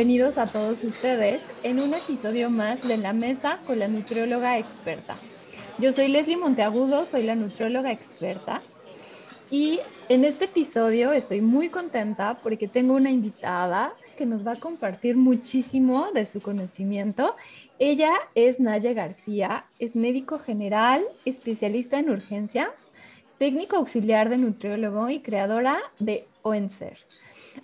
Bienvenidos a todos ustedes en un episodio más de La Mesa con la nutrióloga experta. Yo soy Leslie Monteagudo, soy la nutrióloga experta y en este episodio estoy muy contenta porque tengo una invitada que nos va a compartir muchísimo de su conocimiento. Ella es Naya García, es médico general, especialista en urgencias, técnico auxiliar de nutriólogo y creadora de OENSER.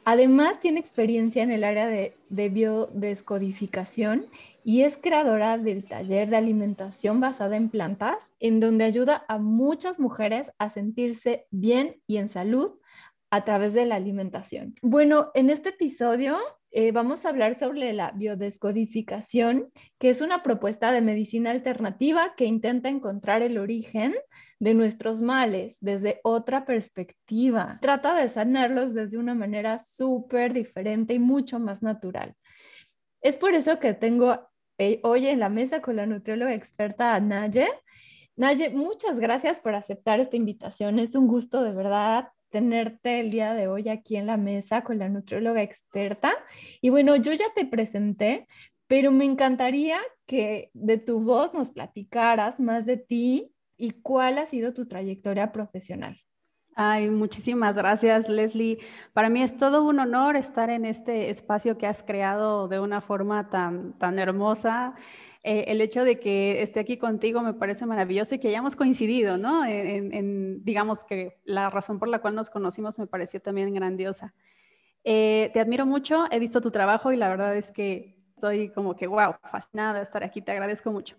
Además, tiene experiencia en el área de, biodescodificación y es creadora del taller de alimentación basada en plantas, en donde ayuda a muchas mujeres a sentirse bien y en salud a través de la alimentación. Bueno, en este episodio eh, vamos a hablar sobre la biodescodificación, que es una propuesta de medicina alternativa que intenta encontrar el origen de nuestros males desde otra perspectiva. Trata de sanarlos desde una manera súper diferente y mucho más natural. Es por eso que tengo eh, hoy en la mesa con la nutrióloga experta Naye. Naye, muchas gracias por aceptar esta invitación. Es un gusto de verdad tenerte el día de hoy aquí en la mesa con la nutrióloga experta. Y bueno, yo ya te presenté, pero me encantaría que de tu voz nos platicaras más de ti y cuál ha sido tu trayectoria profesional. Ay, muchísimas gracias, Leslie. Para mí es todo un honor estar en este espacio que has creado de una forma tan, tan hermosa. Eh, el hecho de que esté aquí contigo me parece maravilloso y que hayamos coincidido, ¿no? En, digamos que la razón por la cual nos conocimos me pareció también grandiosa. Eh, te admiro mucho, he visto tu trabajo y la verdad es que estoy como que, wow, fascinada de estar aquí, te agradezco mucho.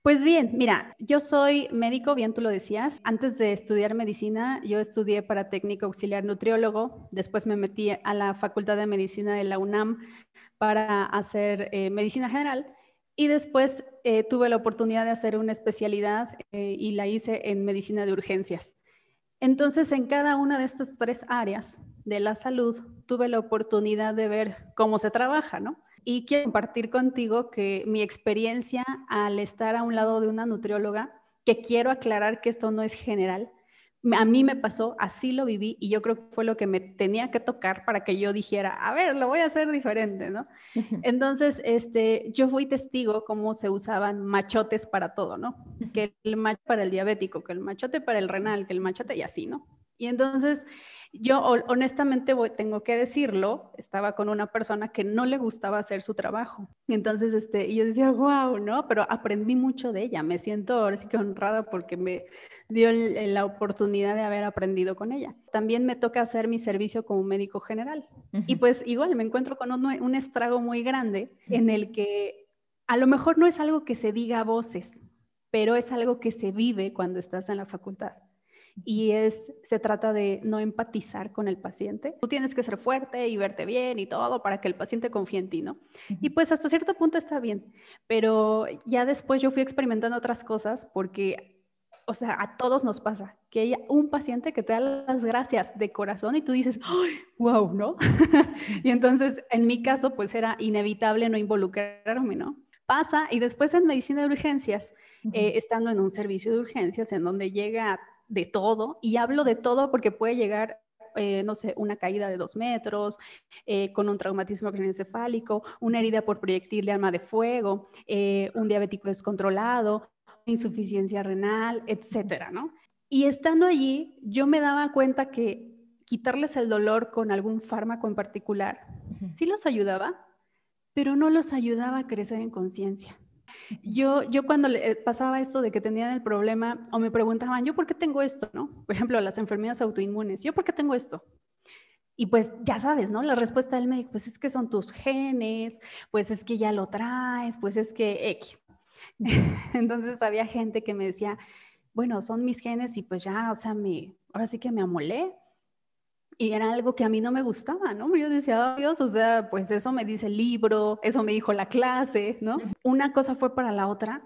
Pues bien, mira, yo soy médico, bien tú lo decías. Antes de estudiar medicina, yo estudié para técnico auxiliar nutriólogo. Después me metí a la Facultad de Medicina de la UNAM para hacer eh, medicina general. Y después eh, tuve la oportunidad de hacer una especialidad eh, y la hice en medicina de urgencias. Entonces, en cada una de estas tres áreas de la salud, tuve la oportunidad de ver cómo se trabaja, ¿no? y quiero compartir contigo que mi experiencia al estar a un lado de una nutrióloga, que quiero aclarar que esto no es general, a mí me pasó, así lo viví y yo creo que fue lo que me tenía que tocar para que yo dijera, a ver, lo voy a hacer diferente, ¿no? Entonces, este, yo fui testigo cómo se usaban machotes para todo, ¿no? Que el macho para el diabético, que el machote para el renal, que el machote y así, ¿no? Y entonces yo honestamente tengo que decirlo, estaba con una persona que no le gustaba hacer su trabajo. Entonces, este, y yo decía, wow, ¿no? Pero aprendí mucho de ella. Me siento ahora sí que honrada porque me dio la oportunidad de haber aprendido con ella. También me toca hacer mi servicio como médico general. Y pues igual me encuentro con un, un estrago muy grande en el que a lo mejor no es algo que se diga a voces, pero es algo que se vive cuando estás en la facultad y es, se trata de no empatizar con el paciente. Tú tienes que ser fuerte y verte bien y todo para que el paciente confíe en ti, ¿no? Y pues hasta cierto punto está bien, pero ya después yo fui experimentando otras cosas porque, o sea, a todos nos pasa que hay un paciente que te da las gracias de corazón y tú dices, wow, ¿no? y entonces, en mi caso, pues era inevitable no involucrarme, ¿no? Pasa y después en medicina de urgencias, eh, estando en un servicio de urgencias en donde llega de todo, y hablo de todo porque puede llegar eh, no sé, una caída de dos metros, eh, con un traumatismo craneoencefálico, una herida por proyectil de arma de fuego, eh, un diabético descontrolado, insuficiencia renal, etcétera, ¿no? Y estando allí, yo me daba cuenta que quitarles el dolor con algún fármaco en particular sí los ayudaba, pero no los ayudaba a crecer en conciencia. Yo, yo cuando le pasaba esto de que tenían el problema o me preguntaban, ¿yo por qué tengo esto? ¿no? Por ejemplo, las enfermedades autoinmunes, ¿yo por qué tengo esto? Y pues ya sabes, ¿no? La respuesta del médico, pues es que son tus genes, pues es que ya lo traes, pues es que X. Entonces había gente que me decía, bueno, son mis genes y pues ya, o sea, me, ahora sí que me amolé, y era algo que a mí no me gustaba, ¿no? Yo decía, Dios, o sea, pues eso me dice el libro, eso me dijo la clase, ¿no? Una cosa fue para la otra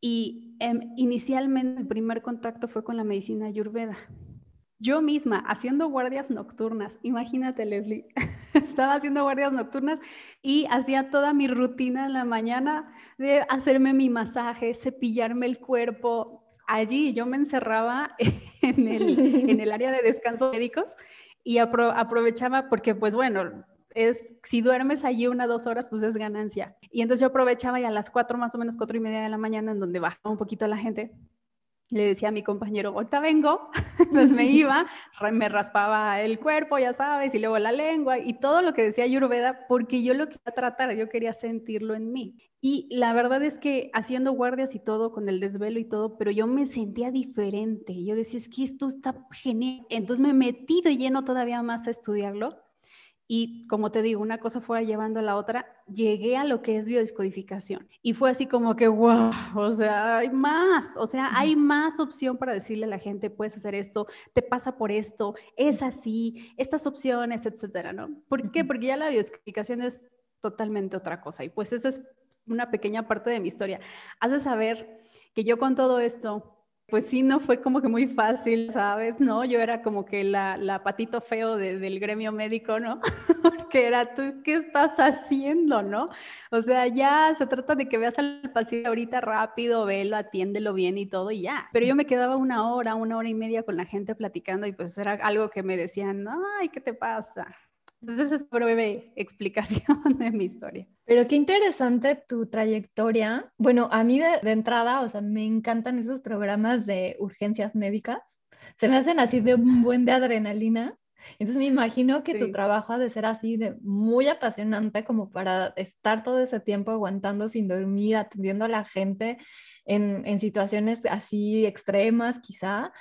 y em, inicialmente mi primer contacto fue con la medicina ayurveda. Yo misma haciendo guardias nocturnas, imagínate Leslie, estaba haciendo guardias nocturnas y hacía toda mi rutina en la mañana de hacerme mi masaje, cepillarme el cuerpo. Allí yo me encerraba en el, en el área de descanso médicos y aprovechaba porque, pues bueno, es, si duermes allí una, dos horas, pues es ganancia. Y entonces yo aprovechaba y a las cuatro, más o menos cuatro y media de la mañana, en donde bajaba un poquito la gente, le decía a mi compañero, ahorita vengo, entonces me iba, me raspaba el cuerpo, ya sabes, y luego la lengua, y todo lo que decía Ayurveda, porque yo lo quería tratar, yo quería sentirlo en mí. Y la verdad es que haciendo guardias y todo, con el desvelo y todo, pero yo me sentía diferente. Yo decía, es que esto está genial. Entonces me metí de lleno todavía más a estudiarlo y como te digo, una cosa fue llevando a la otra, llegué a lo que es biodescodificación. Y fue así como que, wow, o sea, hay más, o sea, hay más opción para decirle a la gente, puedes hacer esto, te pasa por esto, es así, estas opciones, etcétera, ¿no? ¿Por qué? Porque ya la biodescodificación es totalmente otra cosa. Y pues esa es una pequeña parte de mi historia. Has de saber que yo con todo esto pues sí, no fue como que muy fácil, ¿sabes? No, yo era como que la, patito feo del gremio médico, ¿no? Porque era tú, ¿qué estás haciendo, no? O sea, ya se trata de que veas al paciente ahorita rápido, velo, atiéndelo bien y todo y ya. Pero yo me quedaba una hora, una hora y media con la gente platicando y pues era algo que me decían, ay, ¿qué te pasa? Entonces es breve explicación de mi historia. Pero qué interesante tu trayectoria. Bueno, a mí de, entrada, o sea, me encantan esos programas de urgencias médicas. Se me hacen así de un buen de adrenalina. Entonces me imagino que tu trabajo ha de ser así de muy apasionante como para estar todo ese tiempo aguantando sin dormir, atendiendo a la gente en, en situaciones así extremas quizá.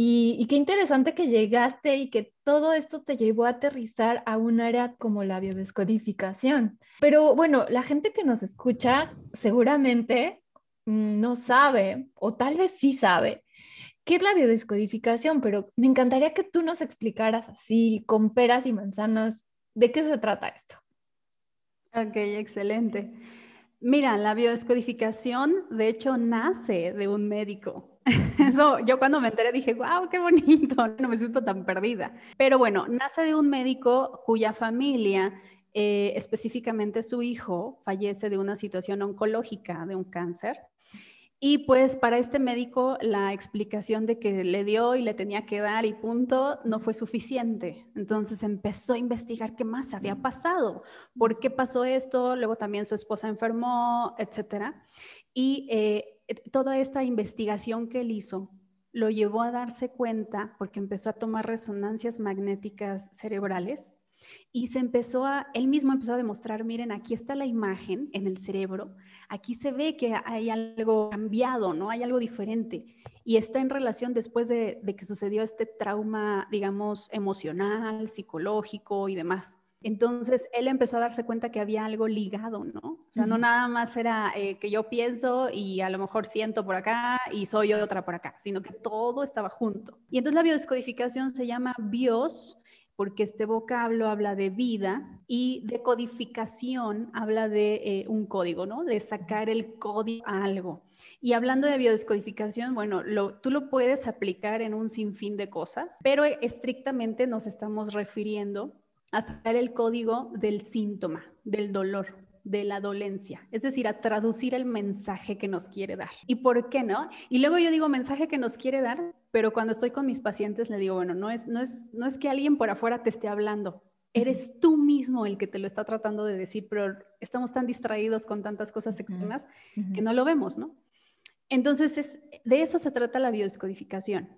Y, qué interesante que llegaste y que todo esto te llevó a aterrizar a un área como la biodescodificación. Pero bueno, la gente que nos escucha seguramente mm, no sabe, o tal vez sí sabe, qué es la biodescodificación, pero me encantaría que tú nos explicaras así, con peras y manzanas, de qué se trata esto. Ok, excelente. Mira, la biodescodificación de hecho nace de un médico. Eso, yo cuando me enteré dije, wow, qué bonito, no me siento tan perdida. Pero bueno, nace de un médico cuya familia, eh, específicamente su hijo, fallece de una situación oncológica, de un cáncer. Y pues para este médico la explicación de que le dio y le tenía que dar y punto no fue suficiente. Entonces empezó a investigar qué más había pasado, por qué pasó esto, luego también su esposa enfermó, etcétera. Y eh, toda esta investigación que él hizo lo llevó a darse cuenta, porque empezó a tomar resonancias magnéticas cerebrales, y se empezó a, él mismo empezó a demostrar, miren, aquí está la imagen en el cerebro, aquí se ve que hay algo cambiado, ¿no? Hay algo diferente. Y está en relación después de que sucedió este trauma, digamos, emocional, psicológico y demás. Entonces él empezó a darse cuenta que había algo ligado, ¿no? O sea, no nada más era eh, que yo pienso y a lo mejor siento por acá y soy otra por acá, sino que todo estaba junto. Y entonces la biodescodificación se llama bios porque este vocablo habla de vida y de codificación habla de eh, un código, ¿no? De sacar el código a algo. Y hablando de biodescodificación, bueno, tú lo puedes aplicar en un sinfín de cosas, pero estrictamente nos estamos refiriendo a sacar el código del síntoma, del dolor, de la dolencia, es decir, a traducir el mensaje que nos quiere dar. ¿Y por qué no? Y luego yo digo mensaje que nos quiere dar, pero cuando estoy con mis pacientes le digo, bueno, no es, no es, no es que alguien por afuera te esté hablando, eres tú mismo el que te lo está tratando de decir, pero estamos tan distraídos con tantas cosas externas que no lo vemos, ¿no? Entonces, de eso se trata la biodescodificación.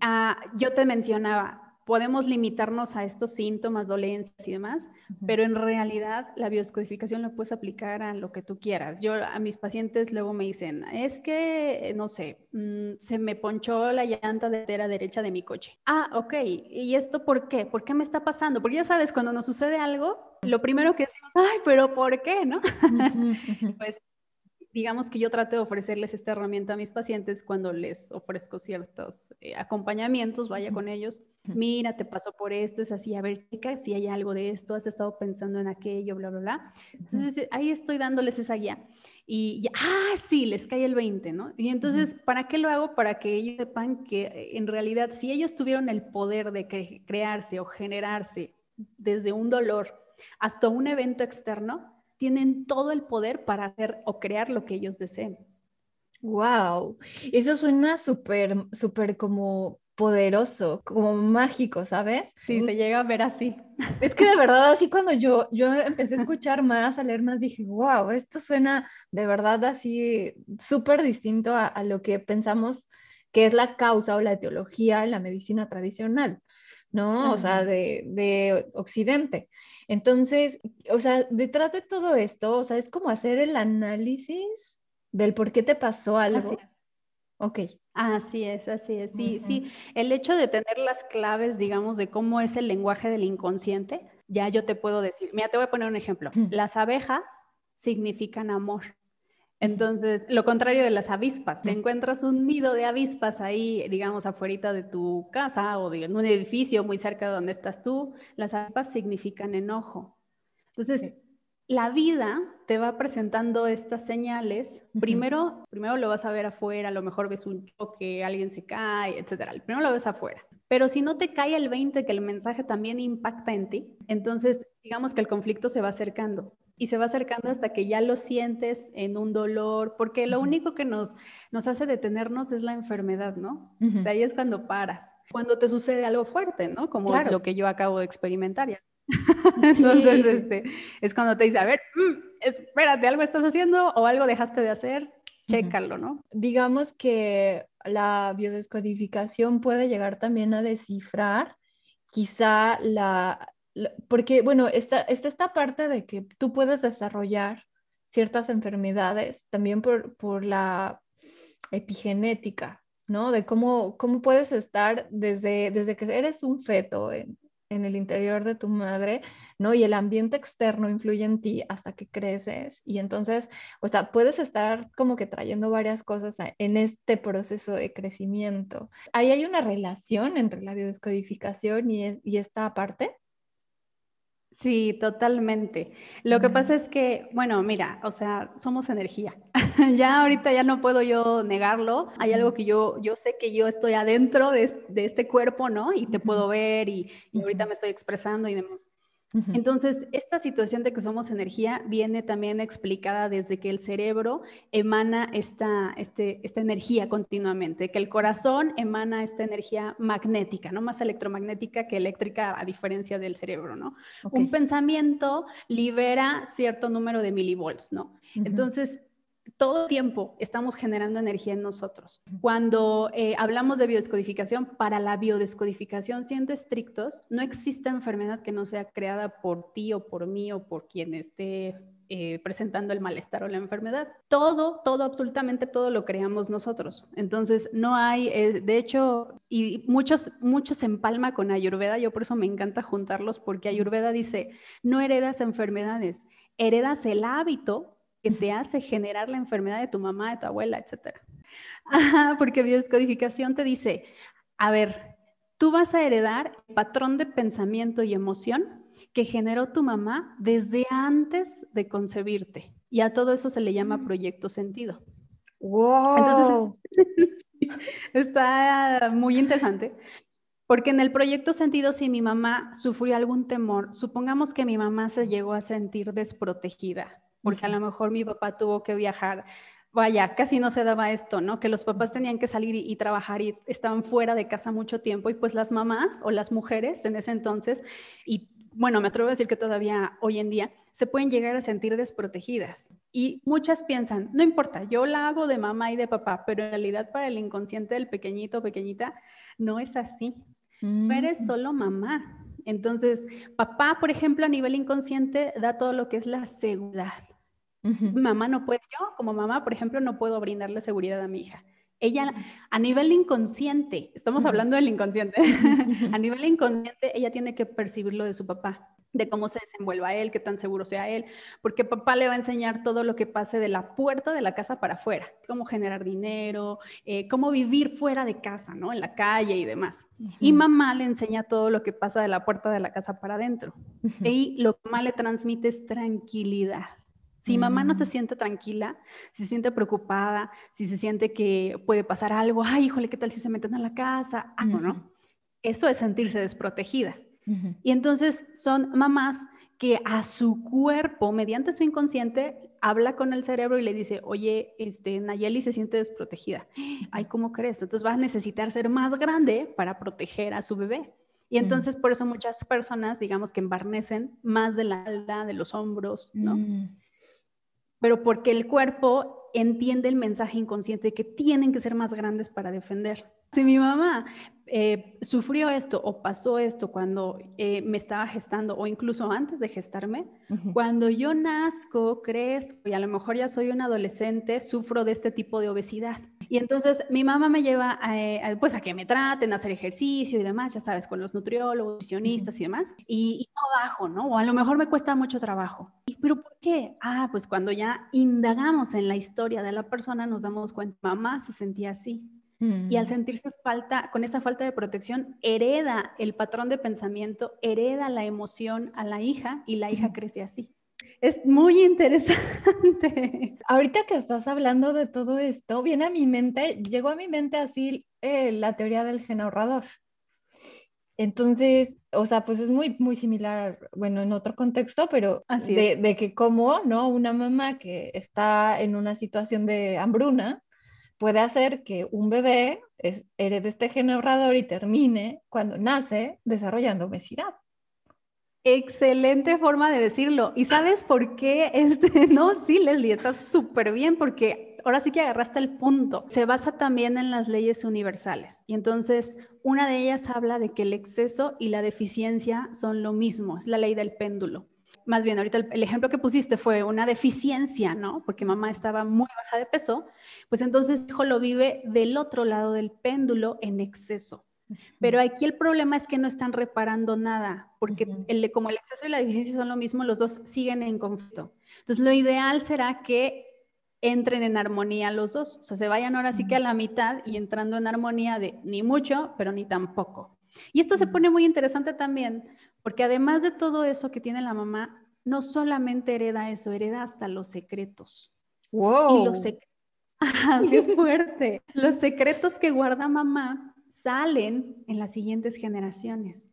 Ah, yo te mencionaba, podemos limitarnos a estos síntomas, dolencias y demás, pero en realidad la biodescodificación lo puedes aplicar a lo que tú quieras. Yo a mis pacientes luego me dicen, es que, no sé, mm, se me ponchó la llanta delantera derecha de mi coche. Ah, ok, ¿y esto por qué? ¿Por qué me está pasando? Porque ya sabes, cuando nos sucede algo, lo primero que decimos, ay, pero ¿por qué? ¿No? pues digamos que yo trato de ofrecerles esta herramienta a mis pacientes cuando les ofrezco ciertos eh, acompañamientos, vaya con ellos. Mira, te pasó por esto, es así, a ver, chica, si hay algo de esto, has estado pensando en aquello, bla, bla, bla. Entonces, ahí estoy dándoles esa guía. Y ya, ah, sí, les cae el 20, ¿no? Y entonces, ¿para qué lo hago? Para que ellos sepan que eh, en realidad, si ellos tuvieron el poder de crearse o generarse desde un dolor hasta un evento externo, tienen todo el poder para hacer o crear lo que ellos deseen. Wow, eso suena súper, súper como poderoso, como mágico, ¿sabes? Sí, se llega a ver así. Es que de verdad, así cuando yo, yo empecé a escuchar más, a leer más, dije, wow, esto suena de verdad así súper distinto a, a, lo que pensamos que es la causa o la etiología en la medicina tradicional, ¿no? O sea, de, de Occidente. Entonces, o sea, detrás de todo esto, o sea, es como hacer el análisis del por qué te pasó algo. Así es. Ok. Así es, así es. Sí, sí. El hecho de tener las claves, digamos, de cómo es el lenguaje del inconsciente, ya yo te puedo decir. Mira, te voy a poner un ejemplo. Las abejas significan amor. Entonces, lo contrario de las avispas, te encuentras un nido de avispas ahí, digamos, afuera de tu casa o de, en un edificio muy cerca de donde estás tú, las avispas significan enojo. Entonces, la vida te va presentando estas señales. Primero, primero lo vas a ver afuera, a lo mejor ves un choque, alguien se cae, etcétera. Primero lo ves afuera. Pero si no te cae el 20 que el mensaje también impacta en ti, entonces digamos que el conflicto se va acercando y se va acercando hasta que ya lo sientes en un dolor, porque lo único que nos, nos hace detenernos es la enfermedad, ¿no? O sea, ahí es cuando paras, cuando te sucede algo fuerte, ¿no? Como lo que yo acabo de experimentar. Ya Entonces, este, es cuando te dice, a ver, mm, espérate, algo estás haciendo o algo dejaste de hacer, chécalo, ¿no? Digamos que la biodescodificación puede llegar también a descifrar quizá la, porque, bueno, está, está esta parte de que tú puedes desarrollar ciertas enfermedades también por, por la epigenética, ¿no? De cómo, cómo puedes estar desde, desde que eres un feto en, en el interior de tu madre, ¿no? Y el ambiente externo influye en ti hasta que creces. Y entonces, o sea, puedes estar como que trayendo varias cosas en este proceso de crecimiento. Ahí hay una relación entre la biodescodificación y, es, y esta parte. Sí, totalmente. Lo que pasa es que, bueno, mira, o sea, somos energía. ya ahorita ya no puedo yo negarlo. Hay algo que yo, yo sé que yo estoy adentro de, de este cuerpo, ¿no? Y te puedo ver y, y ahorita me estoy expresando y demás. Entonces, esta situación de que somos energía viene también explicada desde que el cerebro emana esta, este, esta energía continuamente, que el corazón emana esta energía magnética, no más electromagnética que eléctrica a diferencia del cerebro, ¿no? Un pensamiento libera cierto número de milivolts, ¿no? Entonces, todo tiempo estamos generando energía en nosotros. Cuando eh, hablamos de biodescodificación, para la biodescodificación, siendo estrictos, no existe enfermedad que no sea creada por ti o por mí o por quien esté eh, presentando el malestar o la enfermedad. Todo, todo, absolutamente todo lo creamos nosotros. Entonces, no hay, eh, de hecho, y muchos, muchos se empalma con Ayurveda, yo por eso me encanta juntarlos, porque Ayurveda dice, no heredas enfermedades, heredas el hábito que te hace generar la enfermedad de tu mamá, de tu abuela, etc. porque biodescodificación te dice, a ver, tú vas a heredar el patrón de pensamiento y emoción que generó tu mamá desde antes de concebirte. Y a todo eso se le llama mm. proyecto sentido. ¡Wow! está muy interesante. Porque en el proyecto sentido, si mi mamá sufrió algún temor, supongamos que mi mamá se llegó a sentir desprotegida, porque a lo mejor mi papá tuvo que viajar. Vaya, casi no se daba esto, ¿no? Que los papás tenían que salir y, trabajar y estaban fuera de casa mucho tiempo y pues las mamás o las mujeres en ese entonces, y bueno, me atrevo a decir que todavía hoy en día, se pueden llegar a sentir desprotegidas. Y muchas piensan, no importa, yo la hago de mamá y de papá, pero en realidad para el inconsciente del pequeñito o pequeñita no es así. eres mm. solo mamá. Entonces, papá, por ejemplo, a nivel inconsciente da todo lo que es la seguridad. Mamá no puede, yo como mamá, por ejemplo, no puedo brindarle seguridad a mi hija. Ella, a nivel inconsciente, estamos hablando del inconsciente, a nivel inconsciente, ella tiene que percibirlo de su papá, de cómo se desenvuelva él, qué tan seguro sea él, porque papá le va a enseñar todo lo que pase de la puerta de la casa para afuera, cómo generar dinero, eh, cómo vivir fuera de casa, ¿no? En la calle y demás. Y mamá le enseña todo lo que pasa de la puerta de la casa para adentro. Y lo que mamá le transmite es tranquilidad. Si mamá no se mm. siente tranquila, si se siente preocupada, si se siente que puede pasar algo, ay, híjole, ¿qué tal si se meten a la casa? Ah, no, Eso es sentirse desprotegida. Y entonces son mamás que a su cuerpo, mediante su inconsciente, habla con el cerebro y le dice, oye, este, Nayeli se siente desprotegida. Ay, ¿cómo crees? Entonces va a necesitar ser más grande para proteger a su bebé. Y entonces por eso muchas personas, digamos que embarnecen más de la alda, de los hombros, ¿no? Pero porque el cuerpo entiende el mensaje inconsciente de que tienen que ser más grandes para defender. Si mi mamá eh, sufrió esto o pasó esto cuando eh, me estaba gestando o incluso antes de gestarme, cuando yo nazco, crezco y a lo mejor ya soy un adolescente, sufro de este tipo de obesidad. Y entonces mi mamá me lleva eh, a, pues a que me traten, a hacer ejercicio y demás, ya sabes, con los nutriólogos, nutricionistas y demás, y, no bajo, ¿no? O a lo mejor me cuesta mucho trabajo. ¿Y, ¿Pero por qué? Ah, pues cuando ya indagamos en la historia de la persona nos damos cuenta, mamá se sentía así. Y al mm. sentirse falta, con esa falta de protección, hereda el patrón de pensamiento, hereda la emoción a la hija y la hija crece así. Es muy interesante. Ahorita que estás hablando de todo esto, viene a mi mente, llegó a mi mente así eh, la teoría del gen ahorrador. Entonces, o sea, pues es muy, muy similar, bueno, en otro contexto, pero de, de, que como, ¿no? Una mamá que está en una situación de hambruna, puede hacer que un bebé herede este gen ahorrador y termine cuando nace desarrollando obesidad. Excelente forma de decirlo. ¿Y sabes por qué? Este, no, sí, Leslie, estás súper bien porque ahora sí que agarraste el punto. Se basa también en las leyes universales. Y entonces, una de ellas habla de que el exceso y la deficiencia son lo mismo. Es la ley del péndulo más bien ahorita el, ejemplo que pusiste fue una deficiencia, ¿no? Porque mamá estaba muy baja de peso, pues entonces hijo lo vive del otro lado del péndulo en exceso. Pero aquí el problema es que no están reparando nada, porque el, como el exceso y la deficiencia son lo mismo, los dos siguen en conflicto. Entonces lo ideal será que entren en armonía los dos, o sea, se vayan ahora sí que a la mitad y entrando en armonía de ni mucho, pero ni tampoco. Y esto se pone muy interesante también, porque además de todo eso que tiene la mamá, no solamente hereda eso, hereda hasta los secretos. ¡Wow! Y los secretos, así es fuerte. Los secretos que guarda mamá salen en las siguientes generaciones.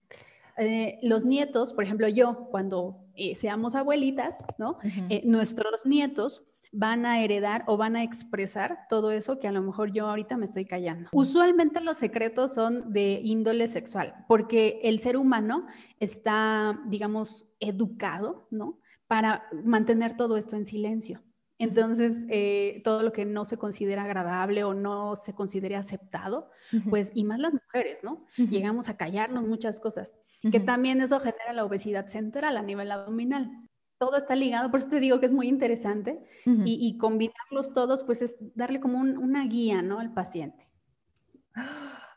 Eh, los nietos, por ejemplo, yo, cuando eh, seamos abuelitas, ¿no? Eh, nuestros nietos van a heredar o van a expresar todo eso que a lo mejor yo ahorita me estoy callando. Usualmente los secretos son de índole sexual, porque el ser humano está, digamos, educado, ¿no? Para mantener todo esto en silencio. Entonces, eh, todo lo que no se considera agradable o no se considere aceptado, pues, y más las mujeres, ¿no? Llegamos a callarnos muchas cosas, que también eso genera la obesidad central a nivel abdominal todo está ligado, por eso te digo que es muy interesante y, combinarlos todos, pues es darle como una guía, ¿no? Al paciente.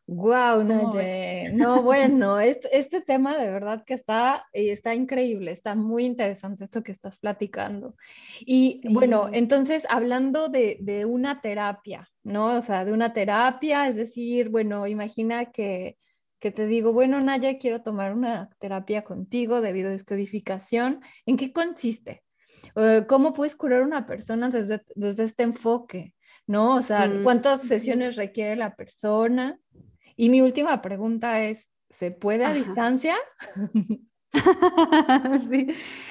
Wow, Naye. No, bueno, este, este, tema de verdad que está, eh, está increíble, está muy interesante esto que estás platicando. Y bueno, entonces hablando de, de, una terapia, ¿no? O sea, de una terapia, es decir, bueno, imagina que que te digo, bueno, Naya, quiero tomar una terapia contigo de biodescodificación. ¿En qué consiste? Eh, ¿Cómo puedes curar a una persona desde, desde este enfoque? ¿No? O sea, mm, ¿cuántas sesiones requiere la persona? Y mi última pregunta es, ¿se puede a distancia? sí,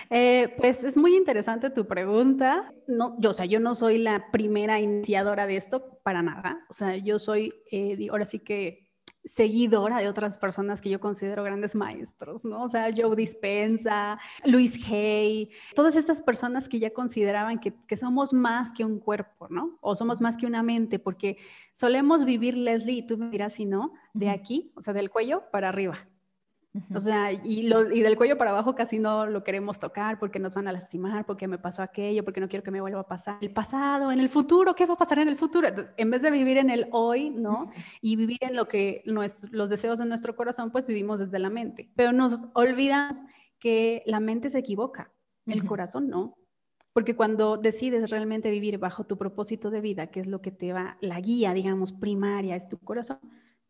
eh, pues es muy interesante tu pregunta. No, yo, o sea, yo no soy la primera iniciadora de esto para nada. O sea, yo soy, eh, ahora sí que seguidora de otras personas que yo considero grandes maestros, ¿no? O sea, Joe Dispensa, Luis Hay, todas estas personas que ya consideraban que, que, somos más que un cuerpo, ¿no? O somos más que una mente, porque solemos vivir, Leslie, y tú me dirás si no, de aquí, o sea, del cuello para arriba. O sea, y, lo, y, del cuello para abajo casi no lo queremos tocar porque nos van a lastimar, porque me pasó aquello, porque no quiero que me vuelva a pasar. El pasado, en el futuro, ¿qué va a pasar en el futuro? en vez de vivir en el hoy, ¿no? Y vivir en lo que los deseos de nuestro corazón, pues vivimos desde la mente. Pero nos olvidamos que la mente se equivoca, el corazón no. Porque cuando decides realmente vivir bajo tu propósito de vida, que es lo que te va, la guía, digamos, primaria, es tu corazón,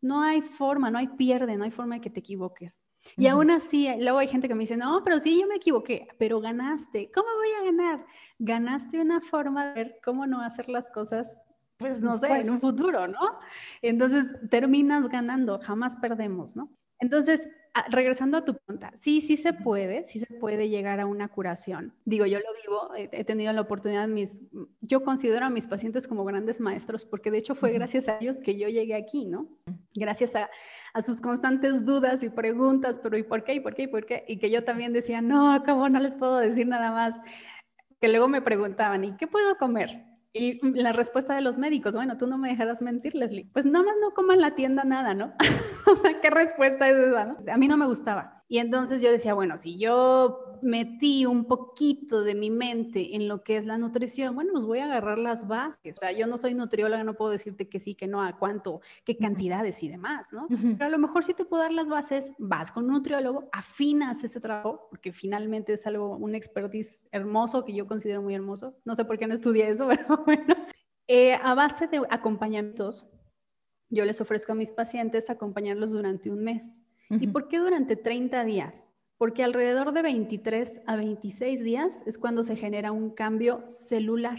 no hay forma, no hay pierde, no hay forma de que te equivoques. Y aún así, luego hay gente que me dice, no, pero sí, yo me equivoqué, pero ganaste. ¿Cómo voy a ganar? Ganaste una forma de ver cómo no hacer las cosas, pues no sé, en un futuro, ¿no? Entonces terminas ganando, jamás perdemos, ¿no? Entonces, regresando a tu pregunta, sí, sí se puede, sí se puede llegar a una curación. Digo, yo lo vivo, he, tenido la oportunidad, mis, yo considero a mis pacientes como grandes maestros, porque de hecho fue gracias a ellos que yo llegué aquí, ¿no? Gracias a, a sus constantes dudas y preguntas, pero ¿y por qué? ¿Y por qué? ¿Y por qué? Y que yo también decía, no, acabo, no les puedo decir nada más. Que luego me preguntaban, ¿y qué puedo comer? Y la respuesta de los médicos, bueno, tú no me dejarás mentir, Leslie. Pues nada más no coma en la tienda nada, ¿no? o sea, ¿qué respuesta es esa, no? A mí no me gustaba. Y entonces yo decía, bueno, si yo metí un poquito de mi mente en lo que es la nutrición, bueno, pues voy a agarrar las bases. O sea, yo no soy nutrióloga, no puedo decirte que sí, que no, a cuánto, qué cantidades y demás, ¿no? Pero a lo mejor si te puedo dar las bases, vas con un nutriólogo, afinas ese trabajo, porque finalmente es algo, un expertise hermoso que yo considero muy hermoso. No sé por qué no estudié eso, pero bueno. Eh, a base de acompañamientos, yo les ofrezco a mis pacientes acompañarlos durante un mes. ¿Y por qué durante 30 días? Porque alrededor de 23 a 26 días es cuando se genera un cambio celular.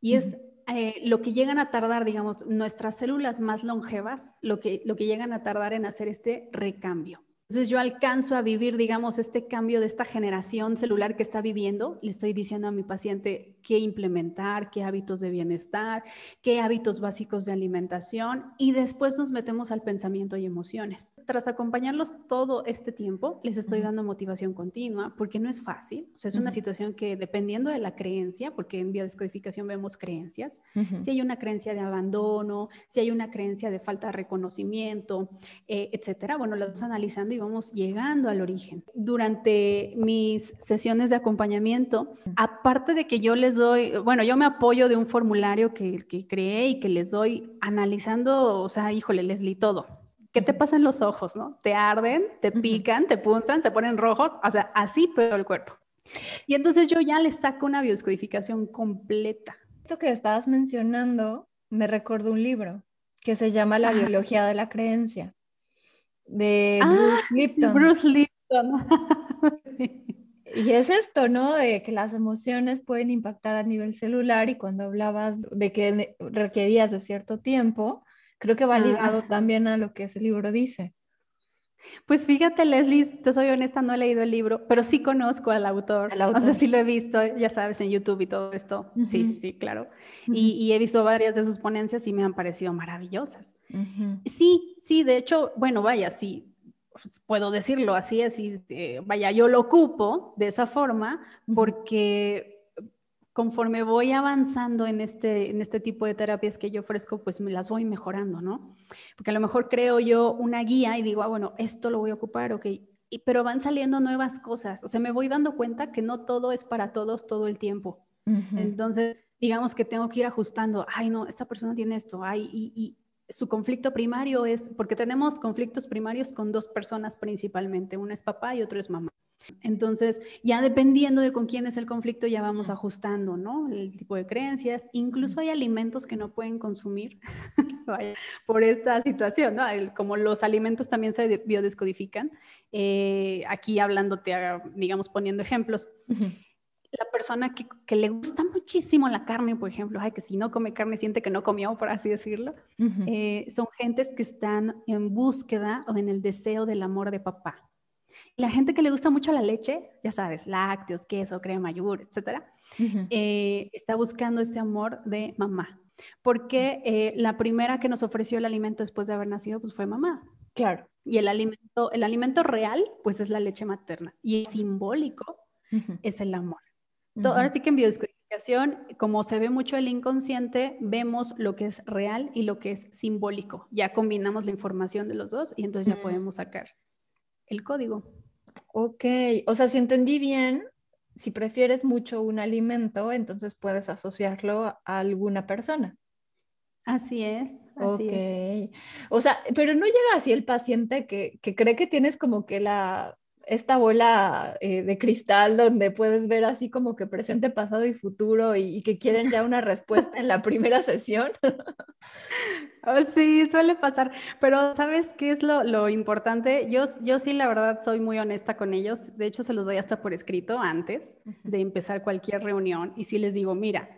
Y es eh, lo que llegan a tardar, digamos, nuestras células más longevas, lo que, lo que llegan a tardar en hacer este recambio. Entonces yo alcanzo a vivir, digamos, este cambio de esta generación celular que está viviendo. Le estoy diciendo a mi paciente qué implementar, qué hábitos de bienestar, qué hábitos básicos de alimentación y después nos metemos al pensamiento y emociones. Tras acompañarlos todo este tiempo, les estoy dando motivación continua, porque no es fácil. O sea, es una situación que dependiendo de la creencia, porque en biodescodificación vemos creencias, si hay una creencia de abandono, si hay una creencia de falta de reconocimiento, eh, etcétera, bueno, las vamos analizando y vamos llegando al origen. Durante mis sesiones de acompañamiento, aparte de que yo les doy, bueno, yo me apoyo de un formulario que, que creé y que les doy analizando, o sea, híjole, les li todo ¿Qué te pasa en los ojos, no? Te arden, te pican, te punzan, se ponen rojos, o sea, así pero el cuerpo. Y entonces yo ya le saco una biodescodificación completa. Esto que estabas mencionando me recordó un libro que se llama La biología de la creencia de ah, Bruce Lipton. Bruce Lipton. Y es esto, ¿no? De que las emociones pueden impactar a nivel celular y cuando hablabas de que requerías de cierto tiempo, Creo que va ligado también a lo que ese libro dice. Pues fíjate, Leslie, te soy honesta, no he leído el libro, pero sí conozco al autor. O sea, sí lo he visto, ya sabes, en YouTube y todo esto. Sí, sí, sí, claro. y, he visto varias de sus ponencias y me han parecido maravillosas. Sí, sí, de hecho, bueno, vaya, sí, puedo decirlo así, así, eh, vaya, yo lo ocupo de esa forma porque conforme voy avanzando en este, en este tipo de terapias que yo ofrezco, pues me las voy mejorando, ¿no? Porque a lo mejor creo yo una guía y digo, ah, bueno, esto lo voy a ocupar, ok, y, pero van saliendo nuevas cosas, o sea, me voy dando cuenta que no todo es para todos todo el tiempo. Entonces, digamos que tengo que ir ajustando, ay, no, esta persona tiene esto, ay, y, y su conflicto primario es, porque tenemos conflictos primarios con dos personas principalmente, una es papá y otro es mamá. Entonces, ya dependiendo de con quién es el conflicto, ya vamos ajustando, ¿no? El tipo de creencias. Incluso hay alimentos que no pueden consumir por esta situación, ¿no? como los alimentos también se biodescodifican. Eh, aquí hablándote, digamos, poniendo ejemplos. La persona que, le gusta muchísimo la carne, por ejemplo, ay, que si no come carne siente que no comió, por así decirlo, eh, son gentes que están en búsqueda o en el deseo del amor de papá. La gente que le gusta mucho la leche, ya sabes, lácteos, queso, crema, yogur, etcétera, eh, está buscando este amor de mamá. Porque eh, la primera que nos ofreció el alimento después de haber nacido, pues fue mamá. Claro. Y el alimento, el alimento real, pues es la leche materna. Y el simbólico es el amor. Ahora sí que en biodescodificación, como se ve mucho el inconsciente, vemos lo que es real y lo que es simbólico. Ya combinamos la información de los dos y entonces ya podemos sacar el código. Ok, o sea, si entendí bien, si prefieres mucho un alimento, entonces puedes asociarlo a alguna persona. Así es. Así ok. O sea, pero no llega así el paciente que, que cree que tienes como que la, esta bola eh, de cristal donde puedes ver así como que presente, pasado y futuro y, que quieren ya una respuesta en la primera sesión. Oh, sí, suele pasar, pero ¿sabes qué es lo, importante? Yo, yo sí, la verdad, soy muy honesta con ellos. De hecho, se los doy hasta por escrito antes de empezar cualquier reunión y sí les digo, mira,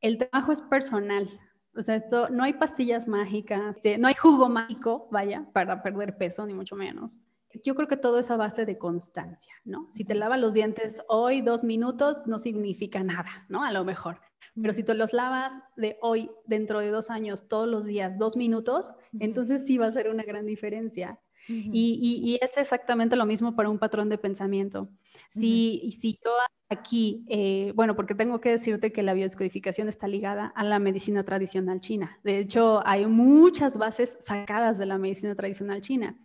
el trabajo es personal. O sea, esto, no hay pastillas mágicas, este, no hay jugo mágico, vaya, para perder peso, ni mucho menos yo creo que todo es a base de constancia, ¿no? Si te lavas los dientes hoy dos minutos, no significa nada, ¿no? A lo mejor. Pero si tú los lavas de hoy, dentro de dos años, todos los días, dos minutos, entonces sí va a ser una gran diferencia. y, es exactamente lo mismo para un patrón de pensamiento. Si, si yo aquí, eh, bueno, porque tengo que decirte que la biodescodificación está ligada a la medicina tradicional china. De hecho, hay muchas bases sacadas de la medicina tradicional china.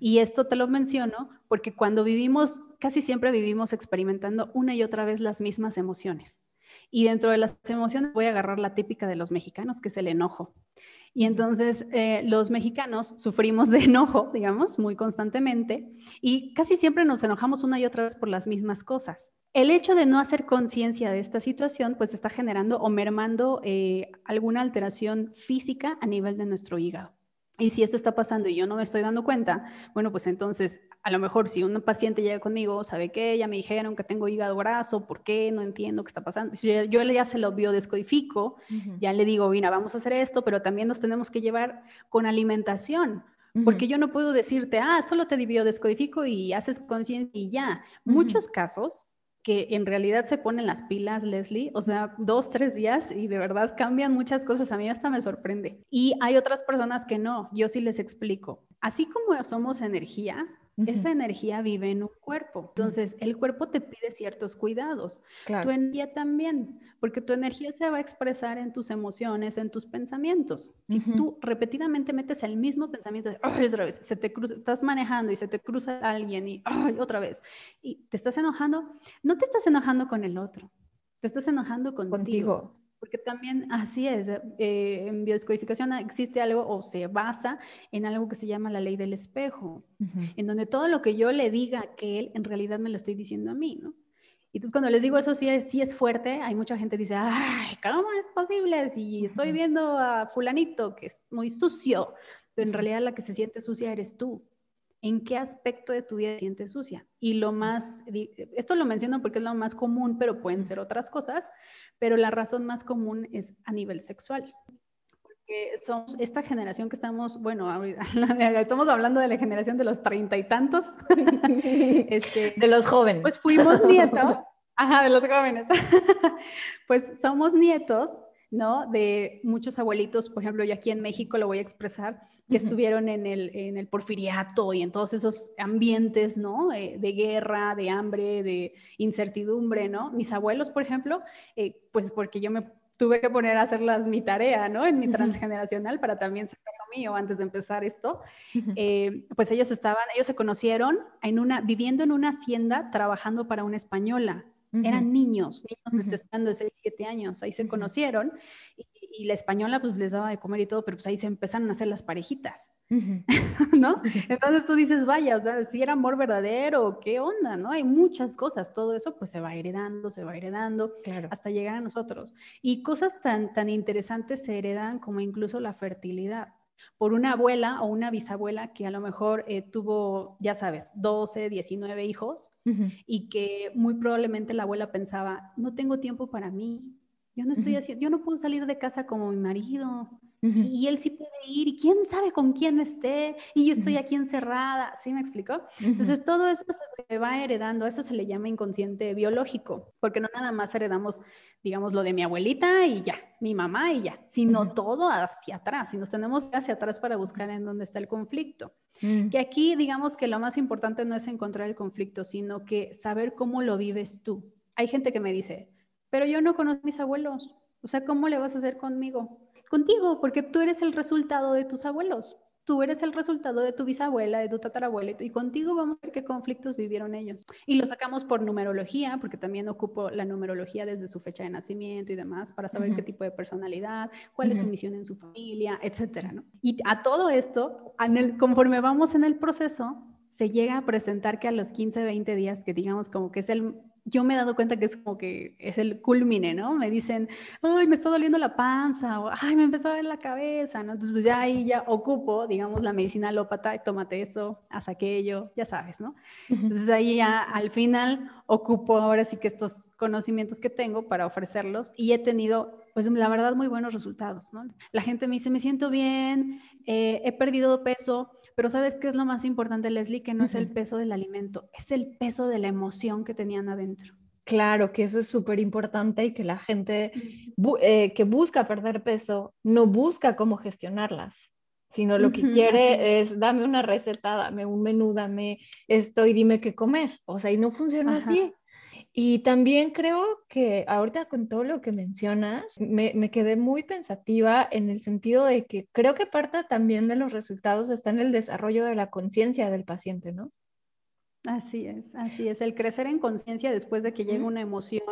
Y esto te lo menciono porque cuando vivimos, casi siempre vivimos experimentando una y otra vez las mismas emociones. Y dentro de las emociones voy a agarrar la típica de los mexicanos, que es el enojo. Y entonces eh, los mexicanos sufrimos de enojo, digamos, muy constantemente, y casi siempre nos enojamos una y otra vez por las mismas cosas. El hecho de no hacer conciencia de esta situación, pues está generando o mermando eh, alguna alteración física a nivel de nuestro hígado. Y si esto está pasando y yo no me estoy dando cuenta, bueno, pues entonces a lo mejor si un paciente llega conmigo, ¿sabe qué? Ya me dijeron que tengo hígado graso, ¿por qué? No entiendo qué está pasando. Yo, yo ya se lo biodescodifico, ya le digo, mira, vamos a hacer esto, pero también nos tenemos que llevar con alimentación. Porque yo no puedo decirte, ah, solo te biodescodifico y haces conciencia y ya. Muchos casos que en realidad se ponen las pilas, Leslie, o sea, dos, tres días y de verdad cambian muchas cosas. A mí hasta me sorprende. Y hay otras personas que no, yo sí les explico. Así como somos energía, esa energía vive en un cuerpo. Entonces, el cuerpo te pide ciertos cuidados. Tu energía también, porque tu energía se va a expresar en tus emociones, en tus pensamientos. Si tú repetidamente metes el mismo pensamiento, de, otra vez, se te cruza, estás manejando y se te cruza alguien y otra vez, y te estás enojando, no te estás enojando con el otro, te estás enojando contigo. contigo. Porque también así es, eh, en biodescodificación existe algo o se basa en algo que se llama la ley del espejo, en donde todo lo que yo le diga a aquel, en realidad me lo estoy diciendo a mí, ¿no? Y entonces cuando les digo eso sí es, sí es fuerte, hay mucha gente que dice, ay, ¿cómo es posible? Si estoy viendo a fulanito que es muy sucio, pero en realidad la que se siente sucia eres tú. ¿En qué aspecto de tu vida te sientes sucia? Y lo más, esto lo menciono porque es lo más común, pero pueden ser otras cosas, pero la razón más común es a nivel sexual. Porque somos esta generación que estamos, bueno, estamos hablando de la generación de los treinta y tantos. Este, de los jóvenes. Pues fuimos nietos. Ajá, de los jóvenes. pues somos nietos, ¿no? De muchos abuelitos, por ejemplo, yo aquí en México lo voy a expresar, que estuvieron en el, en el porfiriato y en todos esos ambientes, ¿no? Eh, de guerra, de hambre, de incertidumbre, ¿no? Mis abuelos, por ejemplo, eh, pues porque yo me tuve que poner a hacerlas mi tarea, ¿no? En mi transgeneracional para también sacar lo mío antes de empezar esto. Eh, pues ellos estaban, ellos se conocieron en una, viviendo en una hacienda trabajando para una española. Eran niños, niños uh estando de 6, 7 años, ahí se conocieron y, y, la española pues les daba de comer y todo, pero pues ahí se empezaron a hacer las parejitas, ¿no? Entonces tú dices, vaya, o sea, si era amor verdadero, ¿qué onda? ¿No? Hay muchas cosas, todo eso pues se va heredando, se va heredando hasta llegar a nosotros. Y cosas tan, tan interesantes se heredan como incluso la fertilidad por una abuela o una bisabuela que a lo mejor eh, tuvo, ya sabes, 12, 19 hijos y que muy probablemente la abuela pensaba, no tengo tiempo para mí, yo no estoy haciendo, yo no puedo salir de casa como mi marido, y él sí puede ir, y quién sabe con quién esté, y yo estoy aquí encerrada, ¿sí me explicó? Entonces todo eso se va heredando, eso se le llama inconsciente biológico, porque no nada más heredamos, digamos, lo de mi abuelita y ya, mi mamá y ya, sino todo hacia atrás, y nos tenemos hacia atrás para buscar en dónde está el conflicto. Mm. Que aquí, digamos que lo más importante no es encontrar el conflicto, sino que saber cómo lo vives tú. Hay gente que me dice, pero yo no conozco a mis abuelos, o sea, ¿cómo le vas a hacer conmigo? Contigo, porque tú eres el resultado de tus abuelos. Tú eres el resultado de tu bisabuela, de tu tatarabuela, y contigo vamos a ver qué conflictos vivieron ellos. Y lo sacamos por numerología, porque también ocupo la numerología desde su fecha de nacimiento y demás, para saber qué tipo de personalidad, cuál es su misión en su familia, etcétera. ¿no? Y a todo esto, conforme vamos en el proceso, se llega a presentar que a los 15, 20 días, que digamos como que es el yo me he dado cuenta que es como que es el culmine, ¿no? Me dicen, ay, me está doliendo la panza, o ay, me empezó a doler la cabeza, ¿no? Entonces, pues ya ahí ya ocupo, digamos, la medicina alópata, tómate eso, haz aquello, ya sabes, ¿no? Entonces ahí ya al final ocupo ahora sí que estos conocimientos que tengo para ofrecerlos y he tenido pues la verdad muy buenos resultados, ¿no? La gente me dice, me siento bien, eh, he perdido peso, pero ¿sabes qué es lo más importante, Leslie? Que no es el peso del alimento, es el peso de la emoción que tenían adentro. Claro, que eso es súper importante y que la gente eh, que busca perder peso no busca cómo gestionarlas, sino lo que quiere es dame una receta, dame un menú, dame esto y dime qué comer. O sea, y no funciona así. Y también creo que ahorita con todo lo que mencionas, me, me, quedé muy pensativa en el sentido de que creo que parte también de los resultados está en el desarrollo de la conciencia del paciente, ¿no? Así es, así es, el crecer en conciencia después de que llega una emoción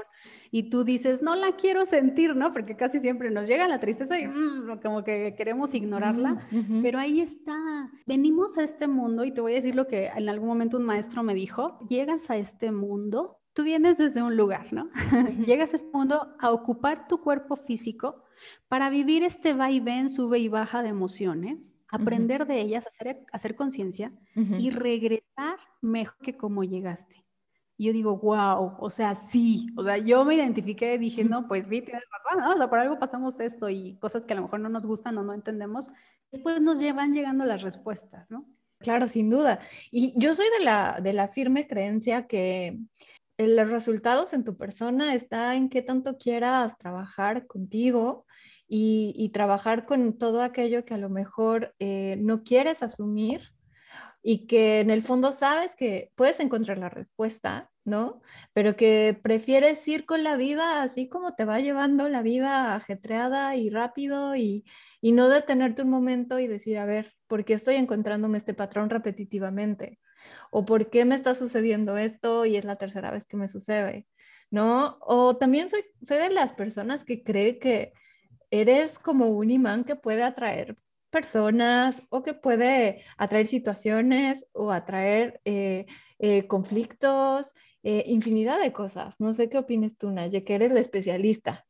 y tú dices, no la quiero sentir, ¿no? Porque casi siempre nos llega la tristeza y mm, como que queremos ignorarla, pero ahí está. Venimos a este mundo y te voy a decir lo que en algún momento un maestro me dijo, llegas a este mundo, tú vienes desde un lugar, ¿no? llegas a este mundo a ocupar tu cuerpo físico para vivir este va y ven, sube y baja de emociones aprender de ellas, hacer, hacer conciencia y regresar mejor que como llegaste. Y yo digo, wow, o sea, sí, o sea, yo me identifiqué, dije, no, pues sí, tienes razón, ¿no? o sea, por algo pasamos esto y cosas que a lo mejor no nos gustan o no entendemos, después nos llevan llegando las respuestas, ¿no? Claro, sin duda. Y yo soy de la, de la firme creencia que los resultados en tu persona está en qué tanto quieras trabajar contigo y, trabajar con todo aquello que a lo mejor eh, no quieres asumir y que en el fondo sabes que puedes encontrar la respuesta, ¿no? Pero que prefieres ir con la vida así como te va llevando la vida ajetreada y rápido y, y no detenerte un momento y decir, a ver, ¿por qué estoy encontrándome este patrón repetitivamente? ¿O por qué me está sucediendo esto y es la tercera vez que me sucede? ¿No? O también soy, soy de las personas que cree que eres como un imán que puede atraer personas o que puede atraer situaciones o atraer eh, eh, conflictos, eh, infinidad de cosas. No sé qué opinas tú, Naye, que eres la especialista.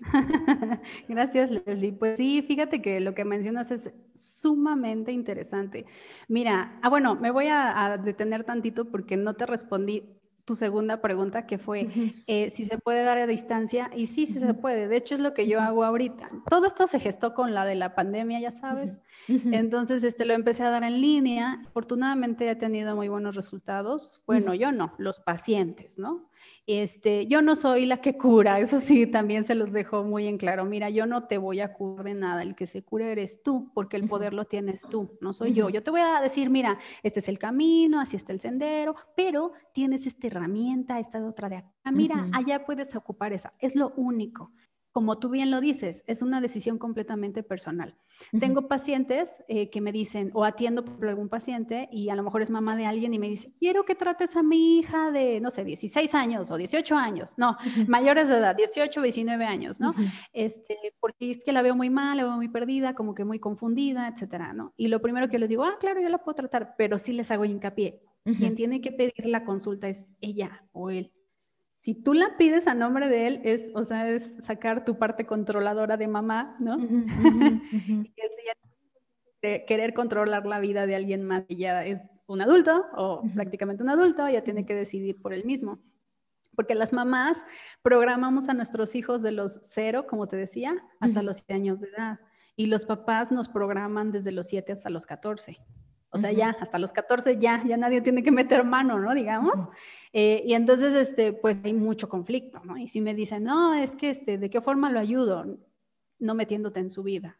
Gracias, Leslie. Pues sí, fíjate que lo que mencionas es sumamente interesante. Mira, ah, bueno, me voy a detener tantito porque no te respondí tu segunda pregunta, que fue eh, si se puede dar a distancia. Y sí, sí se puede. De hecho, es lo que yo hago ahorita. Todo esto se gestó con la de la pandemia, ya sabes. Entonces, este, lo empecé a dar en línea. Afortunadamente he tenido muy buenos resultados. Bueno, yo no, los pacientes, ¿no? Este, yo no soy la que cura, eso sí, también se los dejo muy en claro. Mira, yo no te voy a curar de nada, el que se cura eres tú, porque el poder lo tienes tú, no soy yo. Yo te voy a decir, mira, este es el camino, así está el sendero, pero tienes esta herramienta, esta otra de acá. Mira, allá puedes ocupar esa, es lo único como tú bien lo dices, es una decisión completamente personal. Tengo pacientes eh, que me dicen, o atiendo por algún paciente y a lo mejor es mamá de alguien y me dice, quiero que trates a mi hija de, no sé, 16 años o 18 años, no, mayores de edad, 18, 19 años, ¿no? este, porque es que la veo muy mal, la veo muy perdida, como que muy confundida, etcétera, ¿no? Y lo primero que les digo, ah, claro, yo la puedo tratar, pero sí les hago hincapié. Quien tiene que pedir la consulta es ella o él si tú la pides a nombre de él, es, o sea, es sacar tu parte controladora de mamá, ¿no? de querer controlar la vida de alguien más que ya es un adulto o prácticamente un adulto, ya tiene que decidir por él mismo. Porque las mamás programamos a nuestros hijos de los cero, como te decía, hasta los siete años de edad. Y los papás nos programan desde los siete hasta los 14. O sea, ya hasta los 14 ya, ya nadie tiene que meter mano, ¿no? Digamos. Eh, y entonces, este, pues hay mucho conflicto, ¿no? Y si me dicen, no, es que, este, ¿de qué forma lo ayudo? No metiéndote en su vida.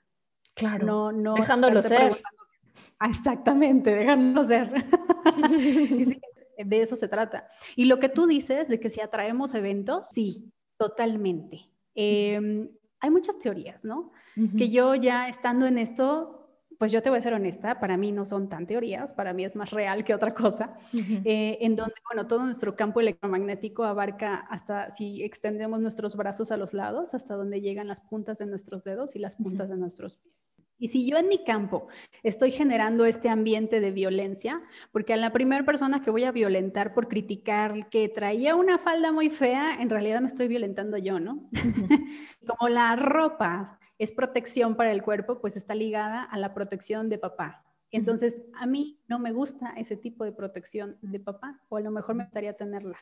Claro. No, no. Dejándolo ser. Exactamente, dejándolo ser. de eso se trata. Y lo que tú dices de que si atraemos eventos, sí, totalmente. Em, hay muchas teorías, ¿no? Que yo ya estando en esto, pues yo te voy a ser honesta, para mí no son tan teorías, para mí es más real que otra cosa, eh, en donde, bueno, todo nuestro campo electromagnético abarca hasta, si extendemos nuestros brazos a los lados, hasta donde llegan las puntas de nuestros dedos y las puntas de nuestros pies. Y si yo en mi campo estoy generando este ambiente de violencia, porque a la primera persona que voy a violentar por criticar que traía una falda muy fea, en realidad me estoy violentando yo, ¿no? Como la ropa es protección para el cuerpo, pues está ligada a la protección de papá. Entonces, a mí no me gusta ese tipo de protección de papá, o a lo mejor me gustaría tenerla.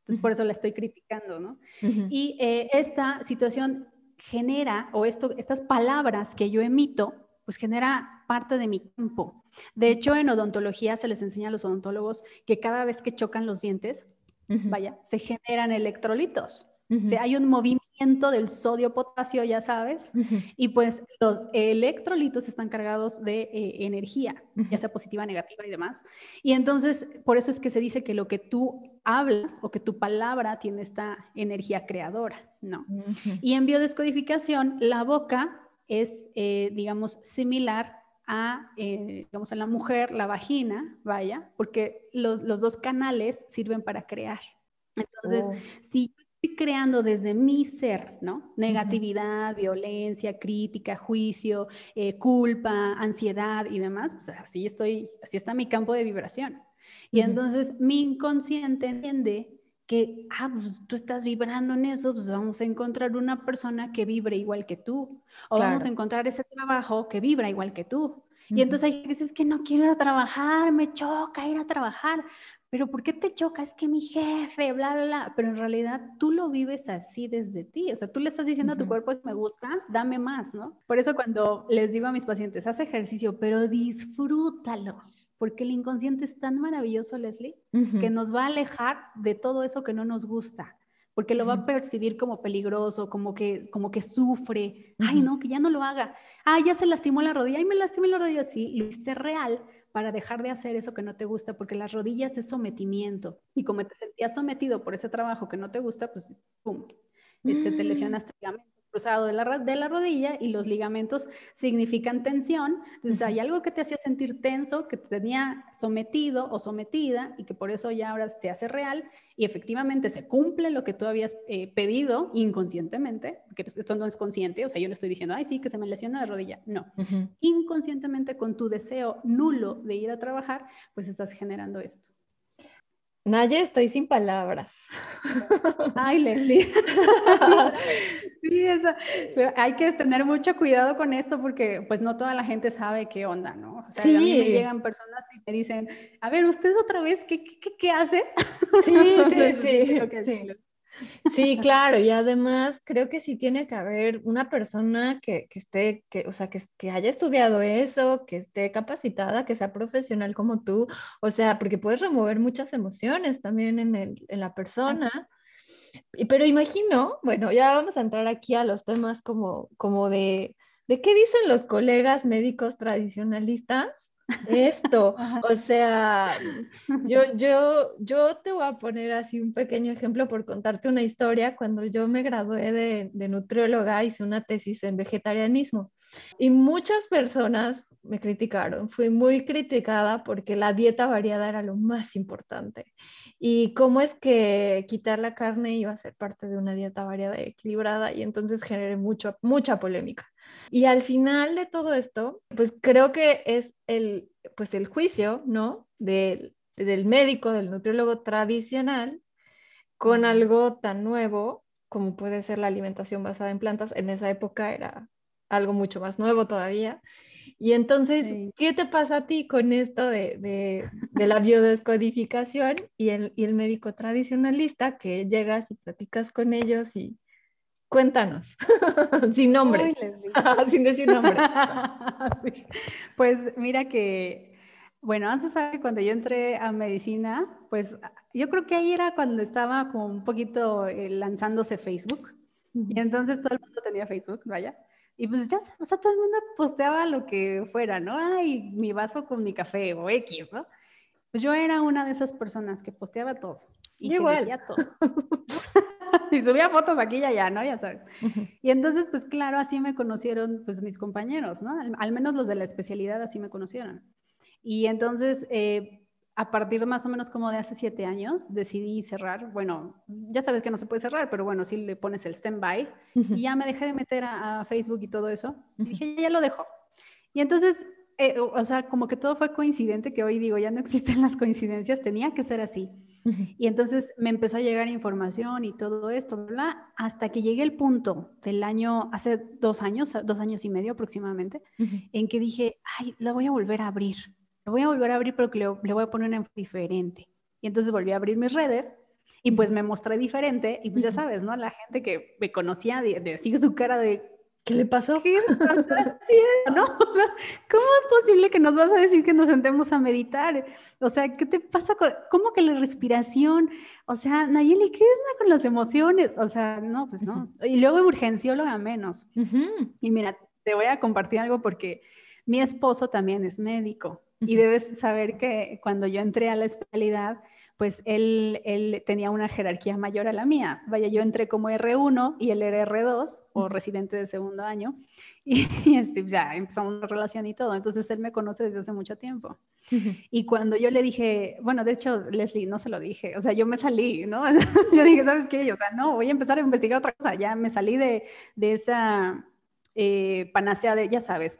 Entonces, por eso la estoy criticando, ¿no? Y eh, esta situación genera, o esto, estas palabras que yo emito, pues genera parte de mi campo. De hecho, en odontología se les enseña a los odontólogos que cada vez que chocan los dientes, vaya, se generan electrolitos. o sea, hay un movimiento del sodio-potasio, ya sabes, y pues los electrolitos están cargados de eh, energía, ya sea positiva, negativa y demás. Y entonces, por eso es que se dice que lo que tú hablas o que tu palabra tiene esta energía creadora, ¿no? Y en biodescodificación, la boca es, eh, digamos, similar a, eh, digamos, a la mujer, la vagina, vaya, porque los, dos canales sirven para crear. Entonces, oh. si estoy creando desde mi ser, ¿no? Negatividad, violencia, crítica, juicio, eh, culpa, ansiedad y demás, pues así estoy, así está mi campo de vibración. Y entonces mi inconsciente entiende que, ah, pues tú estás vibrando en eso, pues vamos a encontrar una persona que vibre igual que tú, o vamos a encontrar ese trabajo que vibra igual que tú. Y entonces hay que que no quiero ir a trabajar, me choca ir a trabajar. Pero ¿por qué te choca? Es que mi jefe, bla, bla, bla. Pero en realidad tú lo vives así desde ti. O sea, tú le estás diciendo a tu cuerpo, me gusta, dame más, ¿no? Por eso cuando les digo a mis pacientes, haz ejercicio, pero disfrútalo porque el inconsciente es tan maravilloso, Leslie, que nos va a alejar de todo eso que no nos gusta, porque lo va a percibir como peligroso, como que, como que sufre. Ay, no, que ya no lo haga. Ah, ya se lastimó la rodilla. Ay, me lastimé la rodilla. Sí, lo hiciste real para dejar de hacer eso que no te gusta, porque las rodillas es sometimiento. Y como te sentías sometido por ese trabajo que no te gusta, pues, pum, este, te mm. lesionaste cruzado de la, de la rodilla y los ligamentos significan tensión. Entonces hay algo que te hacía sentir tenso, que te tenía sometido o sometida y que por eso ya ahora se hace real y efectivamente se cumple lo que tú habías eh, pedido inconscientemente, porque esto no es consciente, o sea, yo no estoy diciendo, ay, sí, que se me lesiona la rodilla. No, inconscientemente con tu deseo nulo de ir a trabajar, pues estás generando esto. Naye, estoy sin palabras. Ay, Leslie. sí, pero hay que tener mucho cuidado con esto porque pues no toda la gente sabe qué onda, ¿no? O sea, sí. a mí me llegan personas y me dicen, a ver, ¿usted otra vez qué, qué, qué hace? Sí, sí, sí. sí. Sí, claro, y además creo que sí tiene que haber una persona que, esté, que, o sea, que, que, haya estudiado eso, que esté capacitada, que sea profesional como tú, o sea, porque puedes remover muchas emociones también en, el, en la persona. Pero imagino, bueno, ya vamos a entrar aquí a los temas como, como de, de qué dicen los colegas médicos tradicionalistas esto. O sea, yo, yo, yo te voy a poner así un pequeño ejemplo por contarte una historia. Cuando yo me gradué de, de nutrióloga, hice una tesis en vegetarianismo y muchas personas me criticaron. Fui muy criticada porque la dieta variada era lo más importante. Y cómo es que quitar la carne iba a ser parte de una dieta variada y equilibrada y entonces generé mucho, mucha polémica. Y al final de todo esto, pues creo que es el, pues el juicio, ¿no? del médico, del nutriólogo tradicional con algo tan nuevo como puede ser la alimentación basada en plantas. En esa época era algo mucho más nuevo todavía. Y entonces, ¿qué te pasa a ti con esto de, de, de la biodescodificación y el, y el, médico tradicionalista que llegas y platicas con ellos y cuéntanos, sin nombres, sin decir nombres. Pues mira que, bueno, antes cuando yo entré a medicina, pues yo creo que ahí era cuando estaba como un poquito eh, lanzándose Facebook. Y entonces todo el mundo tenía Facebook, vaya. Y pues ya, o sea, todo el mundo posteaba lo que fuera, ¿no? Ay, mi vaso con mi café o X, ¿no? Pues yo era una de esas personas que posteaba todo. Y que Igual. decía todo. y subía fotos aquí y allá, ¿no? Ya sabes. Y entonces, pues claro, así me conocieron pues mis compañeros, ¿no? Al, menos los de la especialidad así me conocieron. Y entonces, eh, a partir de más o menos como de hace siete años, decidí cerrar. Bueno, ya sabes que no se puede cerrar, pero bueno, sí le pones el stand-by. Y ya me dejé de meter a, Facebook y todo eso. Y dije, ya lo dejo. Y entonces, eh, o sea, como que todo fue coincidente, que hoy digo, ya no existen las coincidencias, tenía que ser así. Y entonces me empezó a llegar información y todo esto, bla, hasta que llegué al punto del año, hace dos años, dos años y medio aproximadamente, en que dije, ay, la voy a volver a abrir lo voy a volver a abrir, pero le, le voy a poner un diferente. Y entonces volví a abrir mis redes Y pues me mostré diferente y pues ya sabes, ¿no? La gente que me conocía de, de su cara de, ¿Qué le pasó? ¿Qué estás haciendo? ¿No? O sea, ¿Cómo es posible que nos vas a decir que nos sentemos a meditar? O sea, ¿qué te pasa? Con, ¿Cómo que la respiración? O sea, Nayeli, ¿qué es con las emociones? O sea, no, pues no. Y luego urgencióloga menos. Uh -huh. Y mira, te voy a compartir algo porque mi esposo también es médico. Y debes saber que cuando yo entré a la especialidad, pues él, él, tenía una jerarquía mayor a la mía. Vaya, yo entré como R1 y él era R2 o residente de segundo año y, y este, ya empezamos una relación y todo. Entonces él me conoce desde hace mucho tiempo. Uh -huh. Y cuando yo le dije, bueno, de hecho, Leslie, no se lo dije, o sea, yo me salí, ¿no? yo dije, ¿sabes qué? O sea, no, voy a empezar a investigar otra cosa. Ya me salí de, de esa eh, panacea de, ya sabes,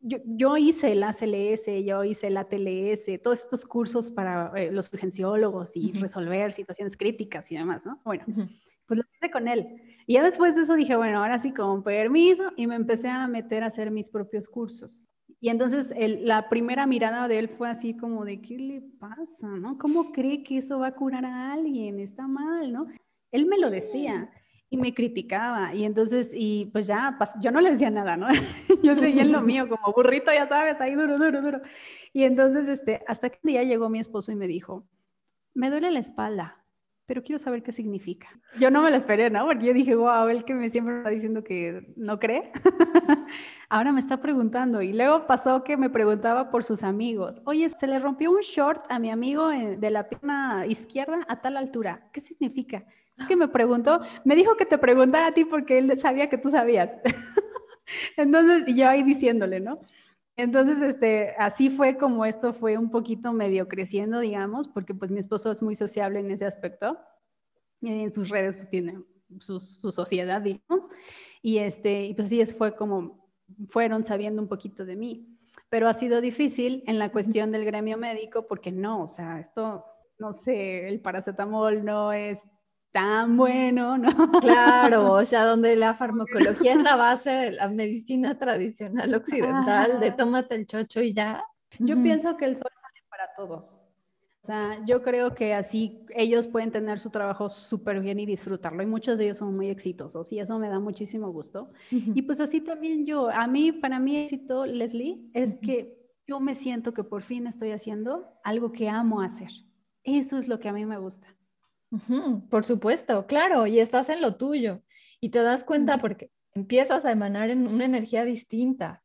yo, yo, hice la CLS, yo hice la TLS, todos estos cursos para eh, los urgenciólogos y uh -huh. resolver situaciones críticas y demás, ¿no? Bueno, uh -huh. pues lo hice con él. Y ya después de eso dije, bueno, ahora sí, con permiso, y me empecé a meter a hacer mis propios cursos. Y entonces el, la primera mirada de él fue así como de, ¿qué le pasa? ¿no? ¿Cómo cree que eso va a curar a alguien? Está mal, ¿no? Él me lo decía y me criticaba y entonces, y pues ya, yo no le decía nada, ¿no? yo seguía en lo mío como burrito, ya sabes, ahí duro, duro, duro. Y entonces, este, hasta que un día llegó mi esposo y me dijo, me duele la espalda, pero quiero saber qué significa. Yo no me lo esperé, ¿no? Porque yo dije, wow, él que me siempre está diciendo que no cree, ahora me está preguntando. Y luego pasó que me preguntaba por sus amigos, oye, se le rompió un short a mi amigo de la pierna izquierda a tal altura, ¿qué significa? Es que me preguntó, me dijo que te preguntara a ti porque él sabía que tú sabías. Entonces, y yo ahí diciéndole, ¿no? Entonces, este, así fue como esto fue un poquito medio creciendo, digamos, porque pues mi esposo es muy sociable en ese aspecto. Y en sus redes pues tiene su, su sociedad, digamos. Y, este, y pues así es, fue como fueron sabiendo un poquito de mí. Pero ha sido difícil en la cuestión del gremio médico porque no, o sea, esto, no sé, el paracetamol no es tan bueno, ¿no? Claro, o sea, donde la farmacología es la base de la medicina tradicional occidental, ah. de tómate el chocho y ya. Yo uh -huh. pienso que el sol sale para todos. O sea, yo creo que así ellos pueden tener su trabajo súper bien y disfrutarlo. Y muchos de ellos son muy exitosos y eso me da muchísimo gusto. Uh -huh. Y pues así también yo, a mí, para mí éxito, Leslie, es uh -huh. que yo me siento que por fin estoy haciendo algo que amo hacer. Eso es lo que a mí me gusta. Uh -huh, por supuesto, claro, y estás en lo tuyo y te das cuenta porque empiezas a emanar en una energía distinta.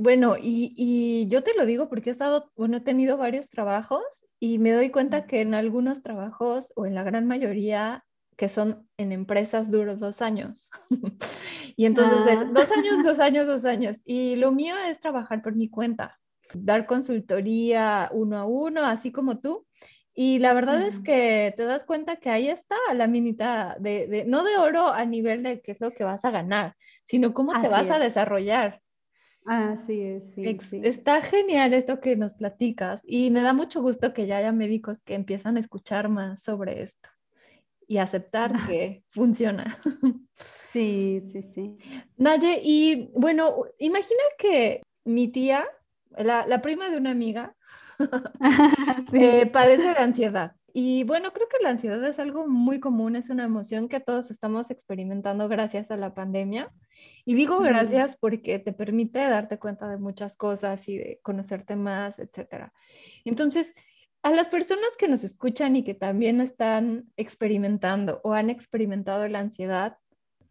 Bueno, y, y, yo te lo digo porque he estado, bueno, he tenido varios trabajos y me doy cuenta que en algunos trabajos o en la gran mayoría que son en empresas duros dos años. y entonces, ah. dos años, dos años, dos años. Y lo mío es trabajar por mi cuenta, dar consultoría uno a uno, así como tú. Y la verdad es que te das cuenta que ahí está la minita de, de, no de oro a nivel de qué es lo que vas a ganar, sino cómo te Así vas es. a desarrollar. Así es, sí, sí, Está genial esto que nos platicas y me da mucho gusto que ya haya médicos que empiezan a escuchar más sobre esto y aceptar que funciona. Sí, sí, sí. Naye, y bueno, imagina que mi tía, la, la prima de una amiga, sí. eh, padece de ansiedad. Y bueno, creo que la ansiedad es algo muy común, es una emoción que todos estamos experimentando gracias a la pandemia. Y digo gracias porque te permite darte cuenta de muchas cosas y de conocerte más, etc. Entonces, a las personas que nos escuchan y que también están experimentando o han experimentado la ansiedad,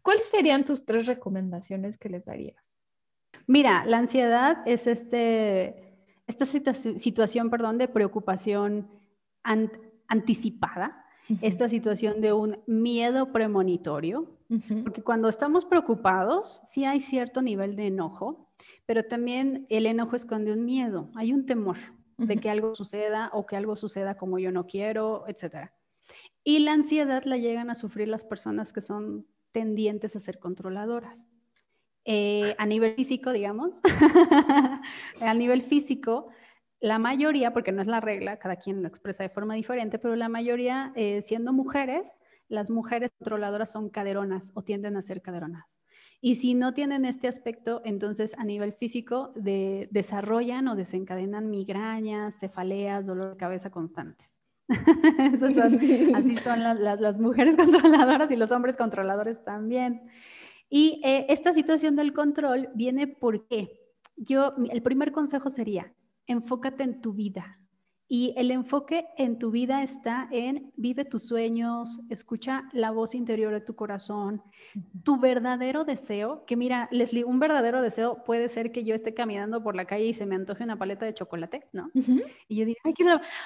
¿cuáles serían tus tres recomendaciones que les darías? Mira, la ansiedad es este esta situa situación perdón, de preocupación an anticipada, uh -huh. esta situación de un miedo premonitorio, uh -huh. porque cuando estamos preocupados, sí hay cierto nivel de enojo, pero también el enojo esconde un miedo, hay un temor uh -huh. de que algo suceda o que algo suceda como yo no quiero, etc. Y la ansiedad la llegan a sufrir las personas que son tendientes a ser controladoras. Eh, a nivel físico, digamos, a nivel físico, la mayoría, porque no es la regla, cada quien lo expresa de forma diferente, pero la mayoría, eh, siendo mujeres, las mujeres controladoras son caderonas o tienden a ser caderonas. Y si no tienen este aspecto, entonces a nivel físico de, desarrollan o desencadenan migrañas, cefaleas, dolor de cabeza constantes. así son las, mujeres controladoras y los hombres controladores también. Y eh, esta situación del control viene porque yo, el primer consejo sería, enfócate en tu vida, y el enfoque en tu vida está en vive tus sueños, escucha la voz interior de tu corazón, tu verdadero deseo, que mira, Leslie, un verdadero deseo puede ser que yo esté caminando por la calle y se me antoje una paleta de chocolate, ¿no? Y yo diga, ay,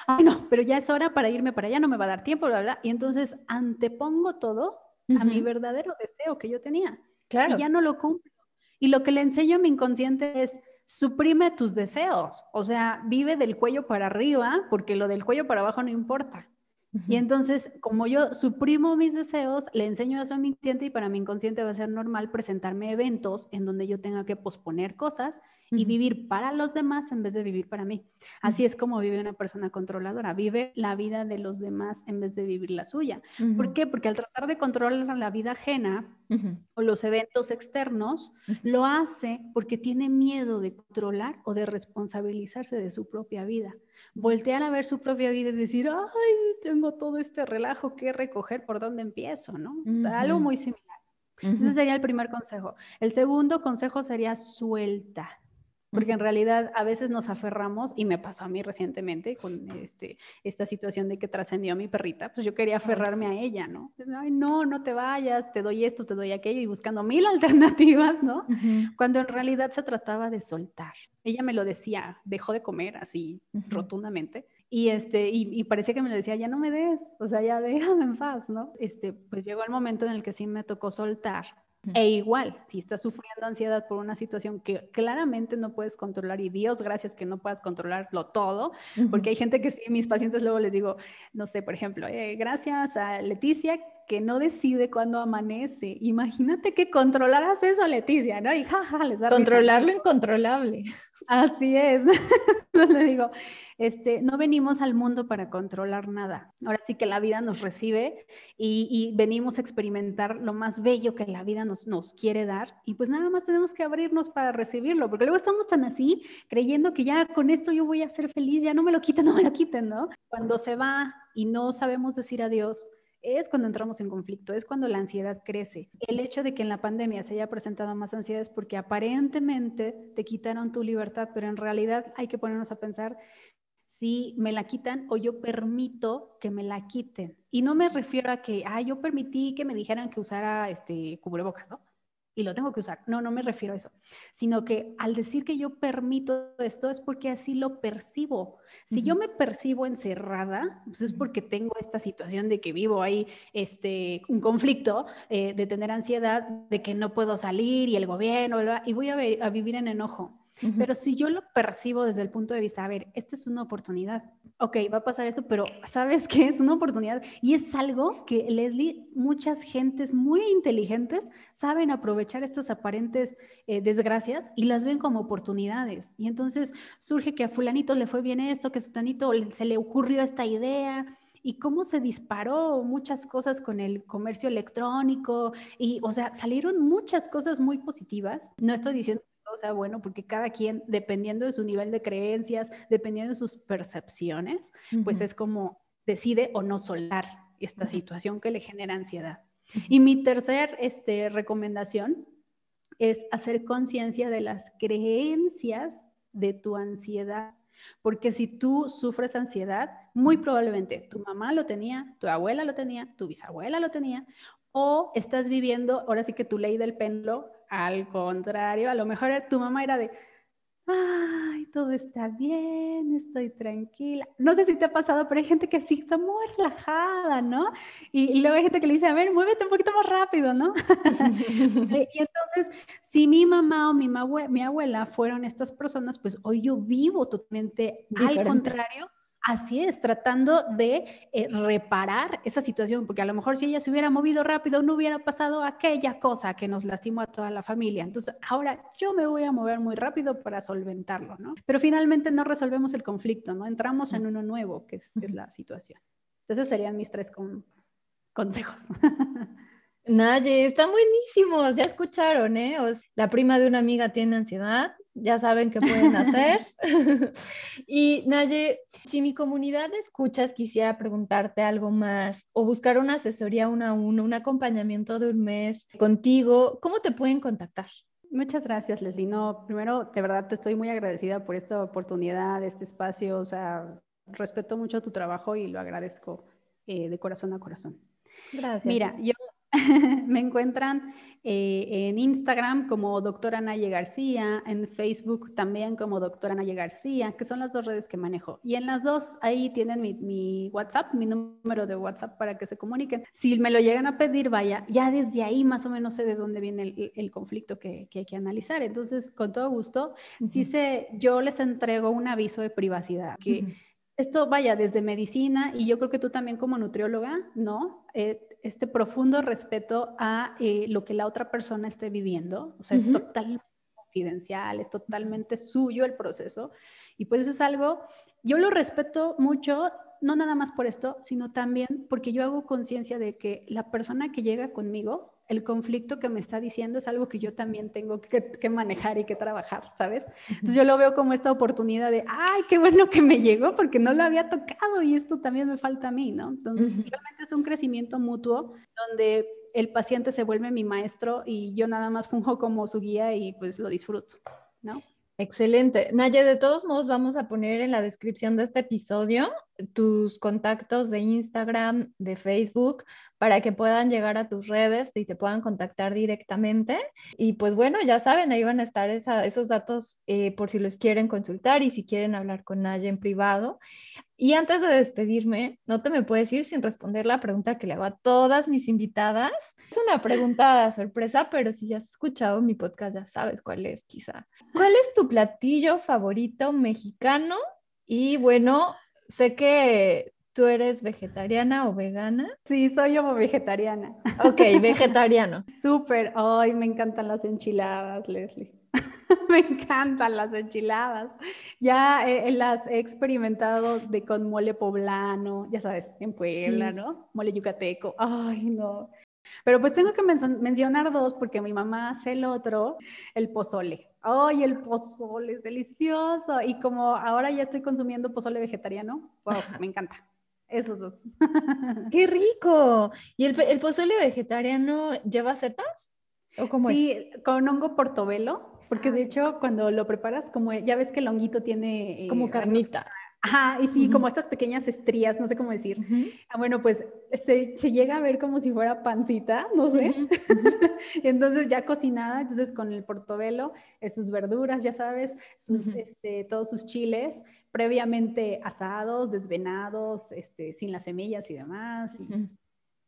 ay, no, pero ya es hora para irme para allá, no me va a dar tiempo, bla, bla. Y entonces antepongo todo a mi verdadero deseo que yo tenía. Claro. Y ya no lo cumplo. Y lo que le enseño a mi inconsciente es, suprime tus deseos, o sea, vive del cuello para arriba, porque lo del cuello para abajo no importa. Y entonces, como yo suprimo mis deseos, le enseño eso a mi inconsciente y para mi inconsciente va a ser normal presentarme eventos en donde yo tenga que posponer cosas y vivir para los demás en vez de vivir para mí. Así es como vive una persona controladora, vive la vida de los demás en vez de vivir la suya. ¿Por qué? Porque al tratar de controlar la vida ajena o los eventos externos, lo hace porque tiene miedo de controlar o de responsabilizarse de su propia vida. Voltear a ver su propia vida y decir, ay, tengo todo este relajo que recoger, ¿por dónde empiezo? ¿no? Algo muy similar. Ese sería el primer consejo. El segundo consejo sería suelta. Porque en realidad a veces nos aferramos, y me pasó a mí recientemente con este, esta situación de que trascendió a mi perrita, pues yo quería aferrarme a ella, ¿no? Ay, no, no te vayas, te doy esto, te doy aquello, y buscando mil alternativas, ¿no? Cuando en realidad se trataba de soltar. Ella me lo decía, dejó de comer así rotundamente, y, este, y, y, parecía que me lo decía, ya no me des, o sea, ya déjame en paz, ¿no? Este, pues llegó el momento en el que sí me tocó soltar e igual, si estás sufriendo ansiedad por una situación que claramente no puedes controlar y Dios gracias que no puedas controlarlo todo, porque hay gente que sí, mis pacientes luego les digo, no sé, por ejemplo, eh, gracias a Leticia que no decide cuándo amanece. Imagínate que controlaras eso, Leticia, ¿no? Y jaja, les da Controlar lo incontrolable. Así es. Le digo, este, no venimos al mundo para controlar nada. Ahora sí que la vida nos recibe y, venimos a experimentar lo más bello que la vida nos, nos quiere dar y pues nada más tenemos que abrirnos para recibirlo, porque luego estamos tan así, creyendo que ya con esto yo voy a ser feliz, ya no me lo quiten, no me lo quiten, ¿no? Cuando se va y no sabemos decir adiós, es cuando entramos en conflicto, es cuando la ansiedad crece. El hecho de que en la pandemia se haya presentado más ansiedad es porque aparentemente te quitaron tu libertad, pero en realidad hay que ponernos a pensar si me la quitan o yo permito que me la quiten. Y no me refiero a que, ah, yo permití que me dijeran que usara este cubrebocas, ¿no? Y lo tengo que usar. No, no me refiero a eso, sino que al decir que yo permito esto es porque así lo percibo. Si yo me percibo encerrada, pues es porque tengo esta situación de que vivo ahí este, un conflicto, eh, de tener ansiedad, de que no puedo salir y el gobierno, y voy a vivir en enojo. Pero si yo lo percibo desde el punto de vista, a ver, esta es una oportunidad. Ok, va a pasar esto, pero ¿sabes qué? Es una oportunidad y es algo que Leslie, muchas gentes muy inteligentes saben aprovechar estas aparentes eh, desgracias y las ven como oportunidades. Y entonces surge que a fulanito le fue bien esto, que a sutanito se le ocurrió esta idea, y cómo se disparó muchas cosas con el comercio electrónico y, o sea, salieron muchas cosas muy positivas. No estoy diciendo o sea bueno, porque cada quien, dependiendo de su nivel de creencias, dependiendo de sus percepciones, pues es como decide o no solar esta situación que le genera ansiedad. Y mi tercer este, recomendación es hacer conciencia de las creencias de tu ansiedad. Porque si tú sufres ansiedad, muy probablemente tu mamá lo tenía, tu abuela lo tenía, tu bisabuela lo tenía, o estás viviendo, ahora sí que tu ley del péndulo, al contrario, a lo mejor tu mamá era de, ay, todo está bien, estoy tranquila. No sé si te ha pasado, pero hay gente que sí está muy relajada, ¿no? Y, luego hay gente que le dice, a ver, muévete un poquito más rápido, ¿no? y entonces, si mi mamá o mi, mi abuela fueron estas personas, pues hoy yo vivo totalmente al contrario Así es, tratando de eh, reparar esa situación, porque a lo mejor si ella se hubiera movido rápido no hubiera pasado aquella cosa que nos lastimó a toda la familia. Entonces, ahora yo me voy a mover muy rápido para solventarlo, ¿no? Pero finalmente no resolvemos el conflicto, ¿no? Entramos en uno nuevo, que es, la situación. Entonces, serían mis tres consejos. Naye, están buenísimos, ya escucharon, ¿eh? la prima de una amiga tiene ansiedad, ya saben qué pueden hacer. y Naye, si mi comunidad de escuchas quisiera preguntarte algo más o buscar una asesoría uno a uno, un acompañamiento de un mes contigo, ¿cómo te pueden contactar? Muchas gracias, Leslie. No, primero, de verdad te estoy muy agradecida por esta oportunidad, este espacio. O sea, respeto mucho tu trabajo y lo agradezco eh, de corazón a corazón. Gracias. Mira, yo me encuentran eh, en Instagram como doctora Naye García, en Facebook también como doctora Naye García, que son las dos redes que manejo. Y en las dos ahí tienen mi, WhatsApp, mi número de WhatsApp para que se comuniquen. Si me lo llegan a pedir, vaya, ya desde ahí más o menos sé de dónde viene el, conflicto que, hay que analizar. Entonces, con todo gusto, sí sé, yo les entrego un aviso de privacidad que... Esto vaya desde medicina y yo creo que tú también como nutrióloga, ¿no? Eh, este profundo respeto a eh, lo que la otra persona esté viviendo, o sea, es totalmente confidencial, es totalmente suyo el proceso. Y pues es algo, yo lo respeto mucho, no nada más por esto, sino también porque yo hago conciencia de que la persona que llega conmigo el conflicto que me está diciendo es algo que yo también tengo que, manejar y que trabajar, ¿sabes? Entonces yo lo veo como esta oportunidad de, ay, qué bueno que me llegó porque no lo había tocado y esto también me falta a mí, ¿no? Entonces realmente es un crecimiento mutuo donde el paciente se vuelve mi maestro y yo nada más funjo como su guía y pues lo disfruto, ¿no? Excelente. Naye, de todos modos vamos a poner en la descripción de este episodio tus contactos de Instagram, de Facebook, para que puedan llegar a tus redes y te puedan contactar directamente. Y pues bueno, ya saben, ahí van a estar esos datos eh, por si los quieren consultar y si quieren hablar con Naye en privado. Y antes de despedirme, no te me puedes ir sin responder la pregunta que le hago a todas mis invitadas. Es una pregunta sorpresa, pero si ya has escuchado mi podcast ya sabes cuál es quizá. ¿Cuál es tu platillo favorito mexicano? Y bueno, sé que tú eres vegetariana o vegana. Sí, soy yo vegetariana. Ok, vegetariano. Súper. Ay, me encantan las enchiladas, Leslie. me encantan las enchiladas. Ya eh, las he experimentado de con mole poblano, ya sabes, en Puebla, ¿no? Mole yucateco. Ay, no. Pero pues tengo que mencionar dos porque mi mamá hace el otro, el pozole. ¡Ay, el pozole es delicioso! Y como ahora ya estoy consumiendo pozole vegetariano, wow, me encanta. Esos dos. ¡Qué rico! ¿Y el, pozole vegetariano lleva setas? ¿O cómo sí, con hongo portobelo, porque de hecho cuando lo preparas, como ya ves que el honguito tiene... Eh, como carnita. Ajá, y sí, como estas pequeñas estrías, no sé cómo decir. ah, bueno, pues se, llega a ver como si fuera pancita, no sé. entonces ya cocinada, entonces con el portobelo, eh, sus verduras, ya sabes, sus, este, todos sus chiles, previamente asados, desvenados, este, sin las semillas y demás. Y,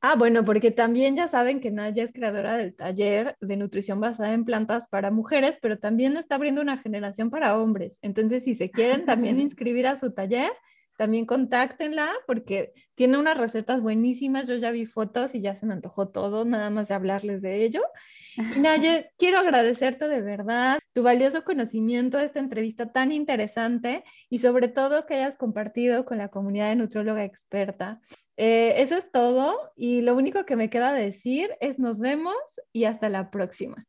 Ah, bueno, porque también ya saben que Naya es creadora del taller de nutrición basada en plantas para mujeres, pero también está abriendo una generación para hombres. Entonces, si se quieren también inscribir a su taller, también contáctenla porque tiene unas recetas buenísimas. Yo ya vi fotos y ya se me antojó todo, nada más de hablarles de ello. Y Naye, quiero agradecerte de verdad tu valioso conocimiento de esta entrevista tan interesante y sobre todo que hayas compartido con la comunidad de nutróloga experta. Eh, eso es todo y lo único que me queda decir es nos vemos y hasta la próxima.